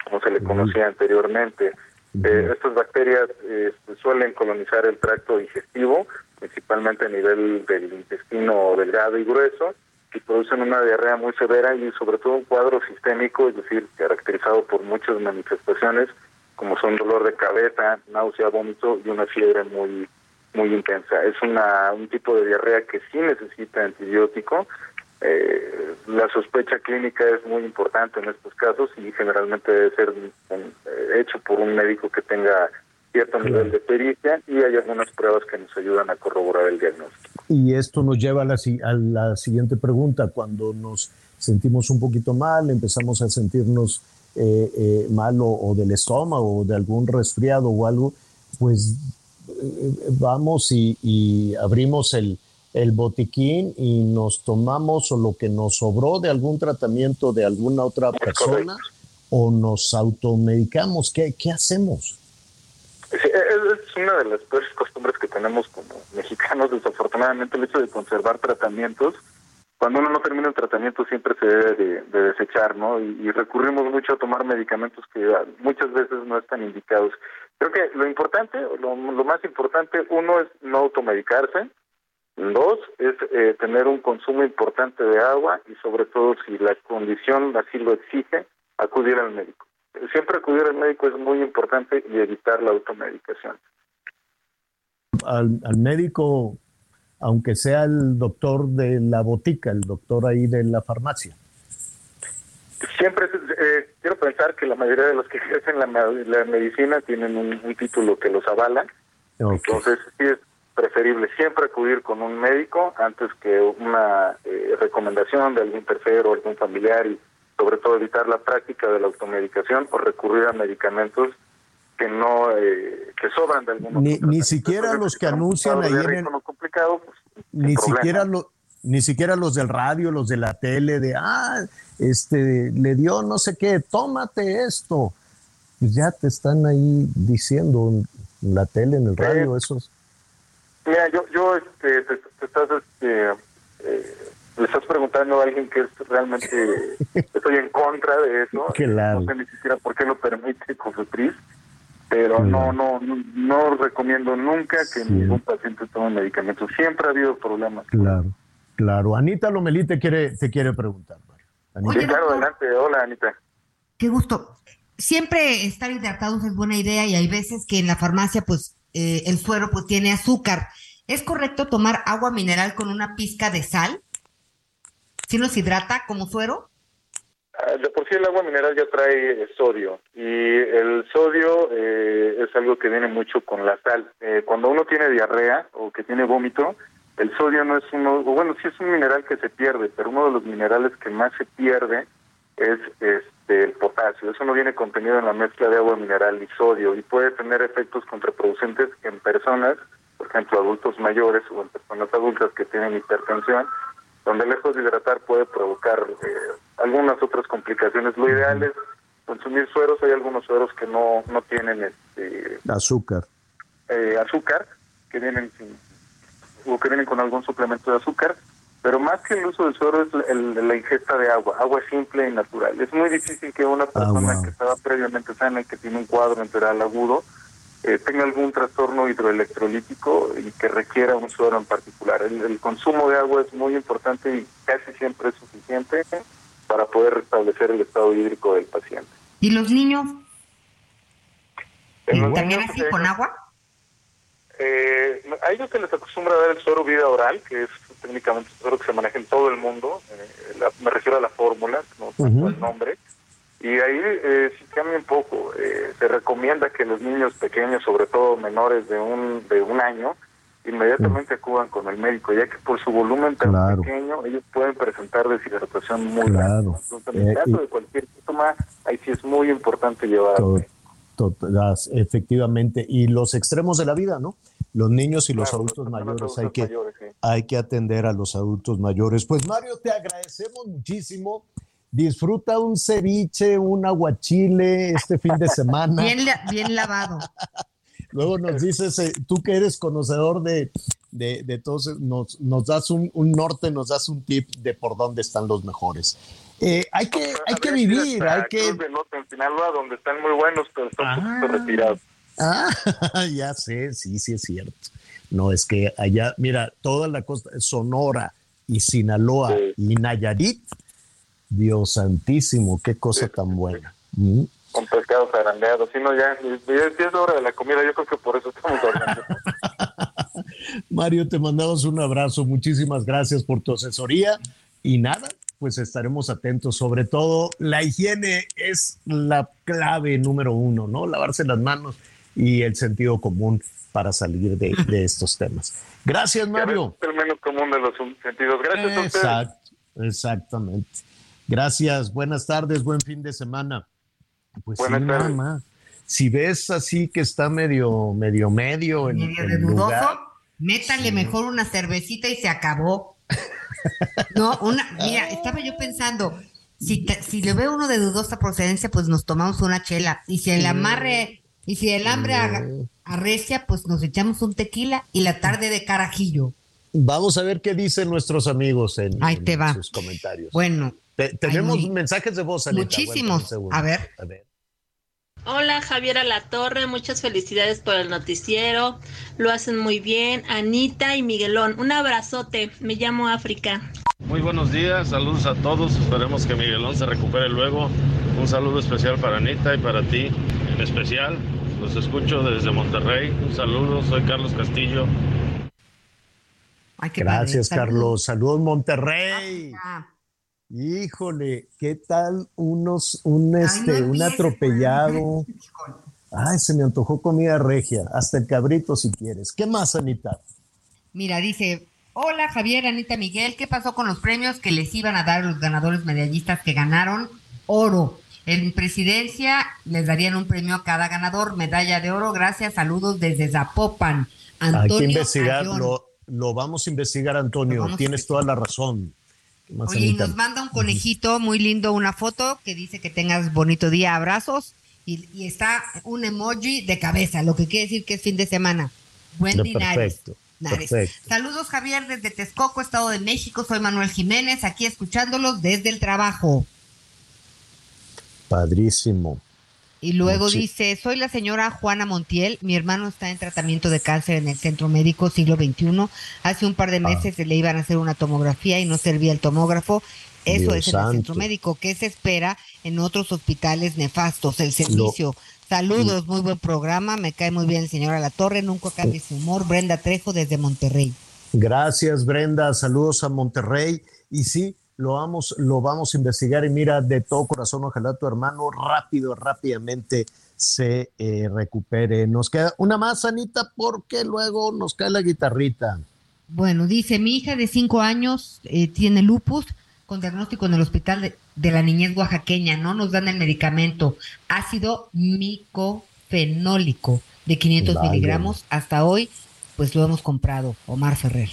como se le conocía anteriormente. Eh, estas bacterias este, suelen colonizar el tracto digestivo, principalmente a nivel del intestino delgado y grueso, y producen una diarrea muy severa y sobre todo un cuadro sistémico, es decir, caracterizado por muchas manifestaciones como son dolor de cabeza, náusea, vómito y una fiebre muy muy intensa. Es una, un tipo de diarrea que sí necesita antibiótico. Eh, la sospecha clínica es muy importante en estos casos y generalmente debe ser eh, hecho por un médico que tenga cierto nivel de pericia y hay algunas pruebas que nos ayudan a corroborar el diagnóstico. Y esto nos lleva a la, a la siguiente pregunta. Cuando nos sentimos un poquito mal, empezamos a sentirnos eh, eh, malo o del estómago o de algún resfriado o algo, pues eh, vamos y, abrimos el, el, botiquín y nos tomamos o lo que nos sobró de algún tratamiento de alguna otra persona o nos automedicamos. ¿Qué, qué hacemos? es una de las peores costumbres que tenemos como mexicanos, desafortunadamente, el hecho de conservar tratamientos cuando uno no termina el tratamiento siempre se debe de, desechar, ¿no? Y, recurrimos mucho a tomar medicamentos que muchas veces no están indicados. Creo que lo importante, lo, más importante, uno es no automedicarse, dos es eh, tener un consumo importante de agua y sobre todo si la condición así lo exige, acudir al médico. Siempre acudir al médico es muy importante y evitar la automedicación. Al, al médico aunque sea el doctor de la botica, el doctor ahí de la farmacia. Siempre eh, quiero pensar que la mayoría de los que ejercen la, la medicina tienen un, título que los avala. Entonces, sí es preferible siempre acudir con un médico antes que una eh, recomendación de algún tercero o algún familiar y sobre todo evitar la práctica de la automedicación o recurrir a medicamentos que no eh, que sobran de algún ni, ni siquiera los que anuncian ahí en el, complicado, pues, ni siquiera lo, ni siquiera los del radio, los de la tele, de ah, este le dio no sé qué, tómate esto. Pues ya te están ahí diciendo en la tele, en el radio, esos. Mira, yo, yo este, te, estás este, eh, le estás preguntando a alguien que es realmente estoy en contra de eso. No sé ni siquiera por qué lo permite Cofepris, pero no, no, no, recomiendo nunca que ningún paciente tome medicamentos. Siempre ha habido problemas. Claro, claro. Anita Lomelí te quiere, te quiere preguntar. Sí, claro, adelante. Hola, Anita. Qué gusto. Siempre estar hidratados es buena idea y hay veces que en la farmacia, pues, eh, el suero pues tiene azúcar. ¿Es correcto tomar agua mineral con una pizca de sal? ¿Sí nos hidrata como suero? Ah, de por sí el agua mineral ya trae sodio y el sodio eh, es algo que viene mucho con la sal. Eh, cuando uno tiene diarrea o que tiene vómito, el sodio no es uno, bueno, sí es un mineral que se pierde, pero uno de los minerales que más se pierde es este el potasio. Eso no viene contenido en la mezcla de agua mineral y sodio y puede tener efectos contraproducentes en personas, por ejemplo, adultos mayores o en personas adultas que tienen hipertensión donde lejos de hidratar puede provocar eh, algunas otras complicaciones. Lo ideal es consumir sueros, hay algunos sueros que no, no tienen este, azúcar. Eh, azúcar, que vienen o que vienen con algún suplemento de azúcar, pero más que el uso del suero es la ingesta de agua, agua simple y natural. Es muy difícil que una persona que estaba previamente sana y que tiene un cuadro enteral agudo eh, tenga algún trastorno hidroelectrolítico y que requiera un suero en particular. El, consumo de agua es muy importante y casi siempre es suficiente para poder restablecer el estado hídrico del paciente. ¿Y los niños? ¿También así con agua? Eh, a ellos se les acostumbra a dar el suero vida oral, que es técnicamente un suero que se maneja en todo el mundo. Eh, me refiero a la fórmula, no uh el nombre. Y ahí eh, sí cambia un poco. Eh, se recomienda que los niños pequeños, sobre todo menores de un, de un año, inmediatamente acudan con el médico, ya que por su volumen tan pequeño, ellos pueden presentar deshidratación muy claro. Entonces, en el eh, caso de cualquier síntoma, ahí sí es muy importante llevar. efectivamente. Y los extremos de la vida, ¿no? Los niños y los adultos mayores, hay, que, hay que atender a los adultos mayores. Pues Mario, te agradecemos muchísimo disfruta un ceviche, un aguachile este fin de semana. Bien, bien lavado. Luego nos dices, eh, tú que eres conocedor de, de, de todos, nos, nos das un, norte, nos das un tip de por dónde están los mejores. Eh, hay que, hay que vivir, hay que... en Sinaloa, donde están muy buenos, pero están un poquito ah. retirados. Ah, ya sé, sí, sí es cierto. No, es que allá, mira, toda la costa, Sonora y Sinaloa y Nayarit, Dios santísimo, qué cosa tan buena. Mm. Con pescados agrandeados. Si no, ya, ya es hora de la comida, yo creo que por eso estamos hablando. Mario, te mandamos un abrazo, muchísimas gracias por tu asesoría y nada, pues estaremos atentos. Sobre todo, la higiene es la clave número uno, ¿no? Lavarse las manos y el sentido común para salir de, estos temas. Gracias, Mario. El menos común de los sentidos. Gracias a ustedes. Exactamente. Gracias, buenas tardes, buen fin de semana. Pues sí, Mamá. Si ves así que está medio, medio, medio en, medio de dudoso, métale mejor una cervecita y se acabó. no, una, mira, estaba yo pensando, si, si le veo uno de dudosa procedencia, pues nos tomamos una chela. Y si el amarre, y si el hambre arrecia, pues nos echamos un tequila y la tarde de carajillo. Vamos a ver qué dicen nuestros amigos en, sus comentarios. Bueno, tenemos mensajes de voz, Muchísimos. A ver. Hola Javier La Torre, muchas felicidades por el noticiero, lo hacen muy bien. Anita y Miguelón, un abrazote, me llamo África. Muy buenos días, saludos a todos, esperemos que Miguelón se recupere luego. Un saludo especial para Anita y para ti en especial. Los escucho desde Monterrey, un saludo, soy Carlos Castillo. Gracias Carlos, saludos Monterrey. Híjole, ¿qué tal unos, un, este, un atropellado? Ay, se me antojó comida regia, hasta el cabrito si quieres. ¿Qué más, Anita? Mira, dice, hola Javier, Anita Miguel, ¿qué pasó con los premios que les iban a dar los ganadores medallistas que ganaron oro? En presidencia les darían un premio a cada ganador, medalla de oro, gracias, saludos desde Zapopan. Antonio Hay que investigarlo, lo vamos a investigar, Antonio, tienes toda la razón. Oye, y nos manda un conejito muy lindo, una foto que dice que tengas bonito día, abrazos, y, está un emoji de cabeza, lo que quiere decir que es fin de semana. Buen dinares. Saludos Javier desde Texcoco, Estado de México. Soy Manuel Jiménez, aquí escuchándolos desde el trabajo. Padrísimo. Y luego dice, soy la señora Juana Montiel, mi hermano está en tratamiento de cáncer en el Centro Médico Siglo XXI. Hace un par de ah. meses le iban a hacer una tomografía y no servía el tomógrafo. Eso es en el Centro Médico. ¿Qué se espera en otros hospitales nefastos? El servicio. Saludos, muy buen programa. Me cae muy bien el señor La Torre. Nunca cambie su humor. Brenda Trejo desde Monterrey. Gracias, Brenda. Saludos a Monterrey. Y sí, lo vamos, lo vamos a investigar y mira, de todo corazón, ojalá tu hermano rápido, rápidamente se eh, recupere. Nos queda una más, Anita, porque luego nos cae la guitarrita. Bueno, dice, mi hija de cinco años eh, tiene lupus con diagnóstico en el hospital de, la niñez oaxaqueña, no nos dan el medicamento ácido micofenólico de 500 miligramos. Hasta hoy, pues lo hemos comprado, Omar Ferrer.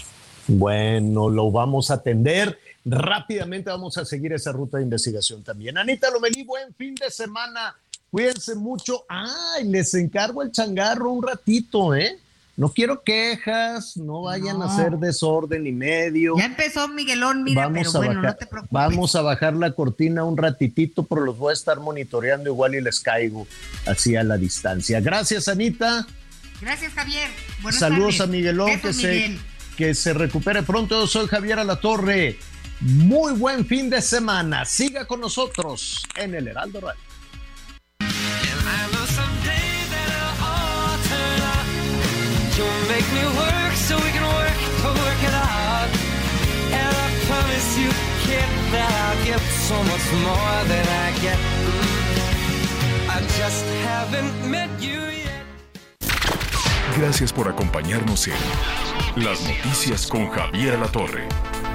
Bueno, lo vamos a atender rápidamente vamos a seguir esa ruta de investigación también. Anita Lomelí, buen fin de semana. Cuídense mucho. Ay, les encargo el changarro un ratito, ¿eh? No quiero quejas, no vayan a hacer desorden y medio. Ya empezó Miguelón, mira, vamos pero bueno, no te preocupes. Vamos a bajar la cortina un ratitito, pero los voy a estar monitoreando igual y les caigo así a la distancia. Gracias, Anita. Gracias, Javier. Saludos a Miguelón, que se, que se recupere pronto. Yo soy Javier Alatorre. Muy buen fin de semana. Siga con nosotros en el Heraldo Radio. Gracias por acompañarnos en Las Noticias con Javier La Torre.